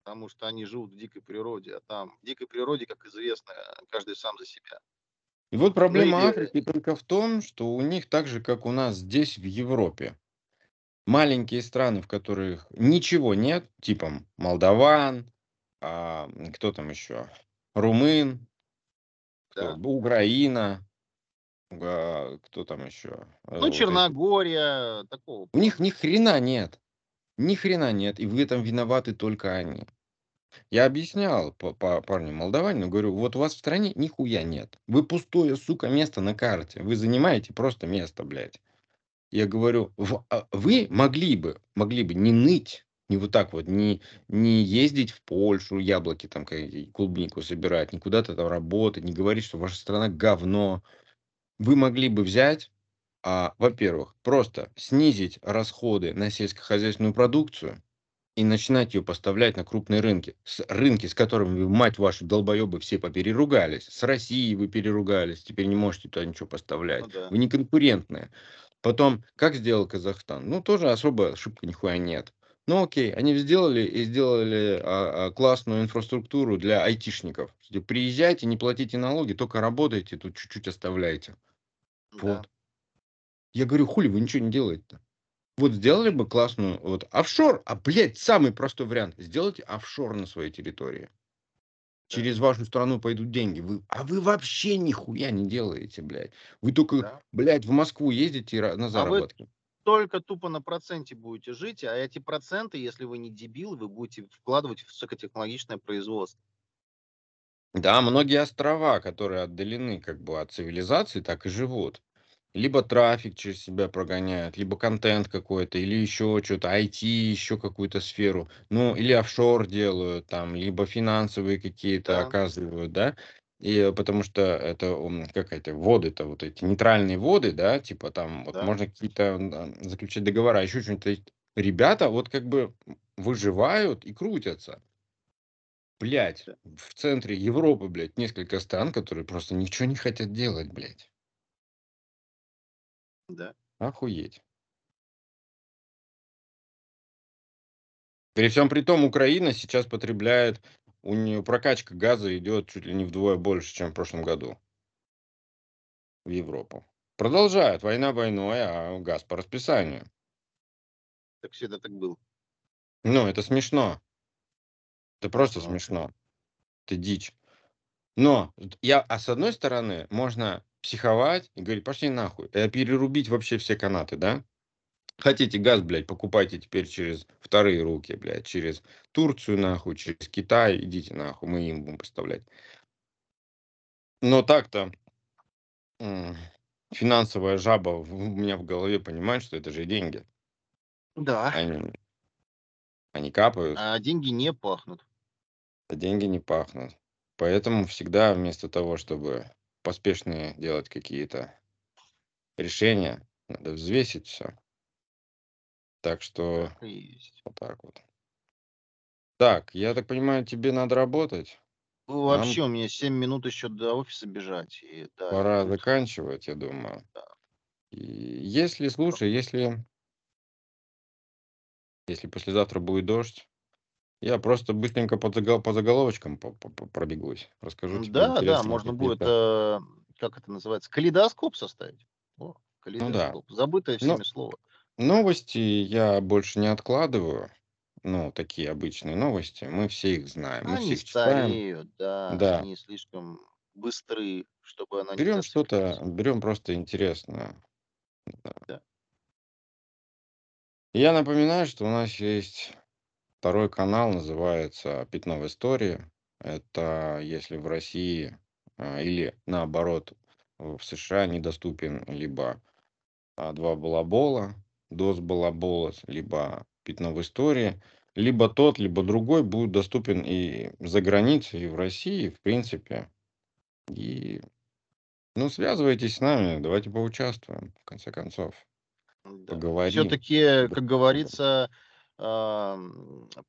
Speaker 2: потому что они живут в дикой природе, а там в дикой природе, как известно, каждый сам за себя.
Speaker 1: И вот проблема
Speaker 2: и-
Speaker 1: Африки только в том, что у них так же, как у нас здесь в Европе, маленькие страны, в которых ничего нет, типа Молдаван, а, кто там еще, Румын, кто?
Speaker 2: Да.
Speaker 1: Украина, а, кто там еще? Э,
Speaker 2: Ну,
Speaker 1: вот эти.
Speaker 2: Черногория, такого.
Speaker 1: У них ни хрена нет. Ни хрена нет. И в этом виноваты только они. Я объяснял по, по парню молдаванину, говорю, вот у вас в стране нихуя нет. Вы пустое, сука, место на карте. Вы занимаете просто место, блядь. Я говорю, а вы могли бы, могли бы не ныть, не вот так вот, не, не ездить в Польшу, яблоки там, клубнику собирать, не куда-то там работать, не говорить, что ваша страна говно. Вы могли бы взять, а, во-первых, просто снизить расходы на сельскохозяйственную продукцию и начинать ее поставлять на крупные рынки. С рынки, с которыми вы, мать вашу, долбоебы, все попереругались. С Россией вы переругались, теперь не можете туда ничего поставлять.
Speaker 2: Ну да.
Speaker 1: Вы не конкурентные. Потом, как сделал Казахстан? Ну, тоже особо ошибка нихуя нет. Ну, окей, они сделали и сделали а, а, классную инфраструктуру для айтишников. Что Приезжайте, не платите налоги, только работайте, тут чуть-чуть оставляйте.
Speaker 2: Да.
Speaker 1: Вот. Я говорю, хули вы ничего не делаете-то? Вот сделали бы классную, вот, офшор, а, блядь, самый простой вариант. Сделайте офшор на своей территории. Через вашу страну пойдут деньги. Вы, а вы вообще нихуя не делаете, блядь. Вы только,
Speaker 2: Да.
Speaker 1: блядь, в Москву ездите на
Speaker 2: А вы-
Speaker 1: заработки.
Speaker 2: Только тупо на проценте будете жить, а эти проценты, если вы не дебил, вы будете вкладывать в высокотехнологичное производство.
Speaker 1: Да, многие острова, которые отдалены как бы от цивилизации, так и живут. Либо трафик через себя прогоняют, либо контент какой-то, или еще что-то, IT, еще какую-то сферу. Ну, или офшор делают там, либо финансовые какие-то
Speaker 2: Да.
Speaker 1: оказывают, да. И э, потому что это как это воды-то вот эти нейтральные воды, да, типа там вот
Speaker 2: Да.
Speaker 1: можно какие-то м, заключать договора, еще что-нибудь. Ребята вот как бы выживают и крутятся. Блять, в центре Европы, блядь, несколько стран, которые просто ничего не хотят делать, блядь.
Speaker 2: Да.
Speaker 1: Охуеть. При всем при том, Украина сейчас потребляет, у нее прокачка газа идет чуть ли не вдвое больше, чем в прошлом году в Европу. Продолжают. Война войной, а газ по расписанию.
Speaker 2: Так всегда так было.
Speaker 1: Ну, это смешно. Это просто смешно. Это дичь. Но я, а с одной стороны, можно психовать и говорить, пошли нахуй, и перерубить вообще все канаты, да? Хотите газ, блядь, покупайте теперь через вторые руки, блядь, через Турцию, нахуй, через Китай, идите нахуй, мы им будем поставлять. Но так-то финансовая жаба у меня в голове понимает, что это же деньги.
Speaker 2: Да.
Speaker 1: Они, они капают,
Speaker 2: А деньги не пахнут.
Speaker 1: а деньги не пахнут. Поэтому всегда вместо того, чтобы поспешные делать какие-то решения, надо взвесить все. Так что
Speaker 2: Так и есть.
Speaker 1: вот так вот. Так, я так понимаю, тебе надо работать.
Speaker 2: Ну,
Speaker 1: Нам
Speaker 2: вообще, у меня 7 минут еще до офиса бежать. И да,
Speaker 1: пора
Speaker 2: будет...
Speaker 1: заканчивать, я думаю.
Speaker 2: Да.
Speaker 1: И если, слушай, если, если послезавтра будет дождь, я просто быстренько по, загол- по заголовочкам по- по- по- пробегусь. Расскажу тебе
Speaker 2: Да, да,
Speaker 1: интересные
Speaker 2: можно будет,
Speaker 1: какие-то...
Speaker 2: э, как это называется, калейдоскоп составить. О,
Speaker 1: Ну
Speaker 2: калейдоскоп. Забытое всеми слово.
Speaker 1: новости я больше не откладываю. Ну, такие обычные новости. Мы все их знаем, мы все
Speaker 2: Они
Speaker 1: их читаем.
Speaker 2: стареют, да,
Speaker 1: Да.
Speaker 2: они слишком быстры, чтобы она не
Speaker 1: Берем что-то,
Speaker 2: зацикливалась.
Speaker 1: берем просто интересное. Да.
Speaker 2: Да.
Speaker 1: Я напоминаю, что у нас есть второй канал, называется «Пятно в истории». Это если в России а, или наоборот в США недоступен либо а, два балабола, дос балабола, либо «Пятно в истории», либо тот, либо другой будет доступен и за границей, и в России, в принципе. И, ну, связывайтесь с нами, давайте поучаствуем, в конце концов.
Speaker 2: Да.
Speaker 1: Поговорим.
Speaker 2: Все-таки, как говорится,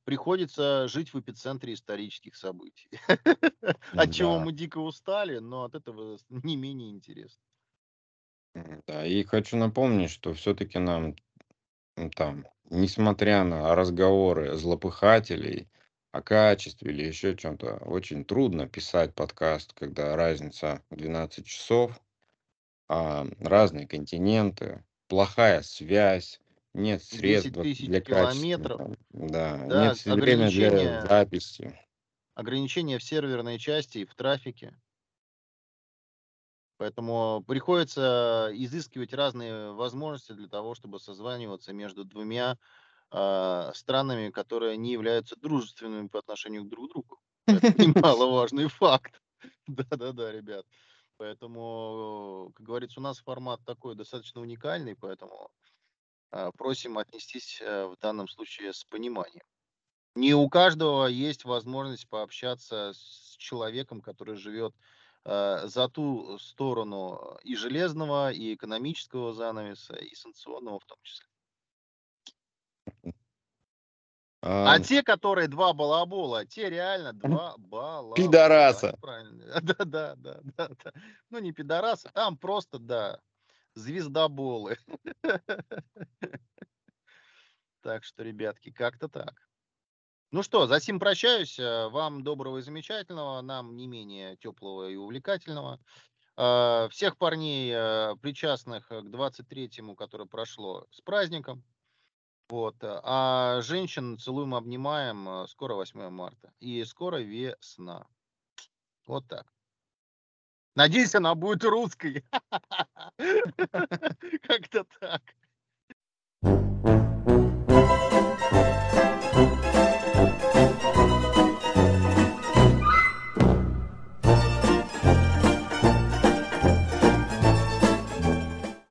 Speaker 2: приходится жить в эпицентре исторических событий. [laughs] От чего мы дико устали, но от этого не менее интересно.
Speaker 1: Да, и хочу напомнить, что все-таки нам там, несмотря на разговоры злопыхателей о качестве или еще чем-то, очень трудно писать подкаст, когда разница в 12 часов, а, разные континенты, плохая связь, нет
Speaker 2: 10
Speaker 1: средств для
Speaker 2: тысяч
Speaker 1: для
Speaker 2: километров.
Speaker 1: качественного, да,
Speaker 2: Да,
Speaker 1: нет время для записи.
Speaker 2: ограничения в серверной части и в трафике. Поэтому приходится изыскивать разные возможности для того, чтобы созваниваться между двумя а, странами, которые не являются дружественными по отношению друг к другу. Это немаловажный факт. [laughs] Да-да-да, ребят. Поэтому, как говорится, у нас формат такой достаточно уникальный, поэтому просим отнестись э, в данном случае с пониманием. Не у каждого есть возможность пообщаться с человеком, который живет э, за ту сторону и железного, и экономического занавеса, и санкционного в том числе. А
Speaker 1: А,
Speaker 2: те, которые два балабола, те реально два балабола.
Speaker 1: Пидораса.
Speaker 2: правильно. [laughs] Да, да, да, да, да. Ну, не пидорасы, там просто, да, звездоболы. [laughs] Так что, ребятки, как-то так. Ну что, за сим прощаюсь. Э, Вам доброго и замечательного, нам не менее теплого и увлекательного. Э, Всех парней, э, причастных к 23-му, которое прошло, с праздником. Вот. А женщин целуем, обнимаем. Скоро 8 марта. И скоро весна. Вот так. Надеюсь, она будет русской. [laughs] Как-то так.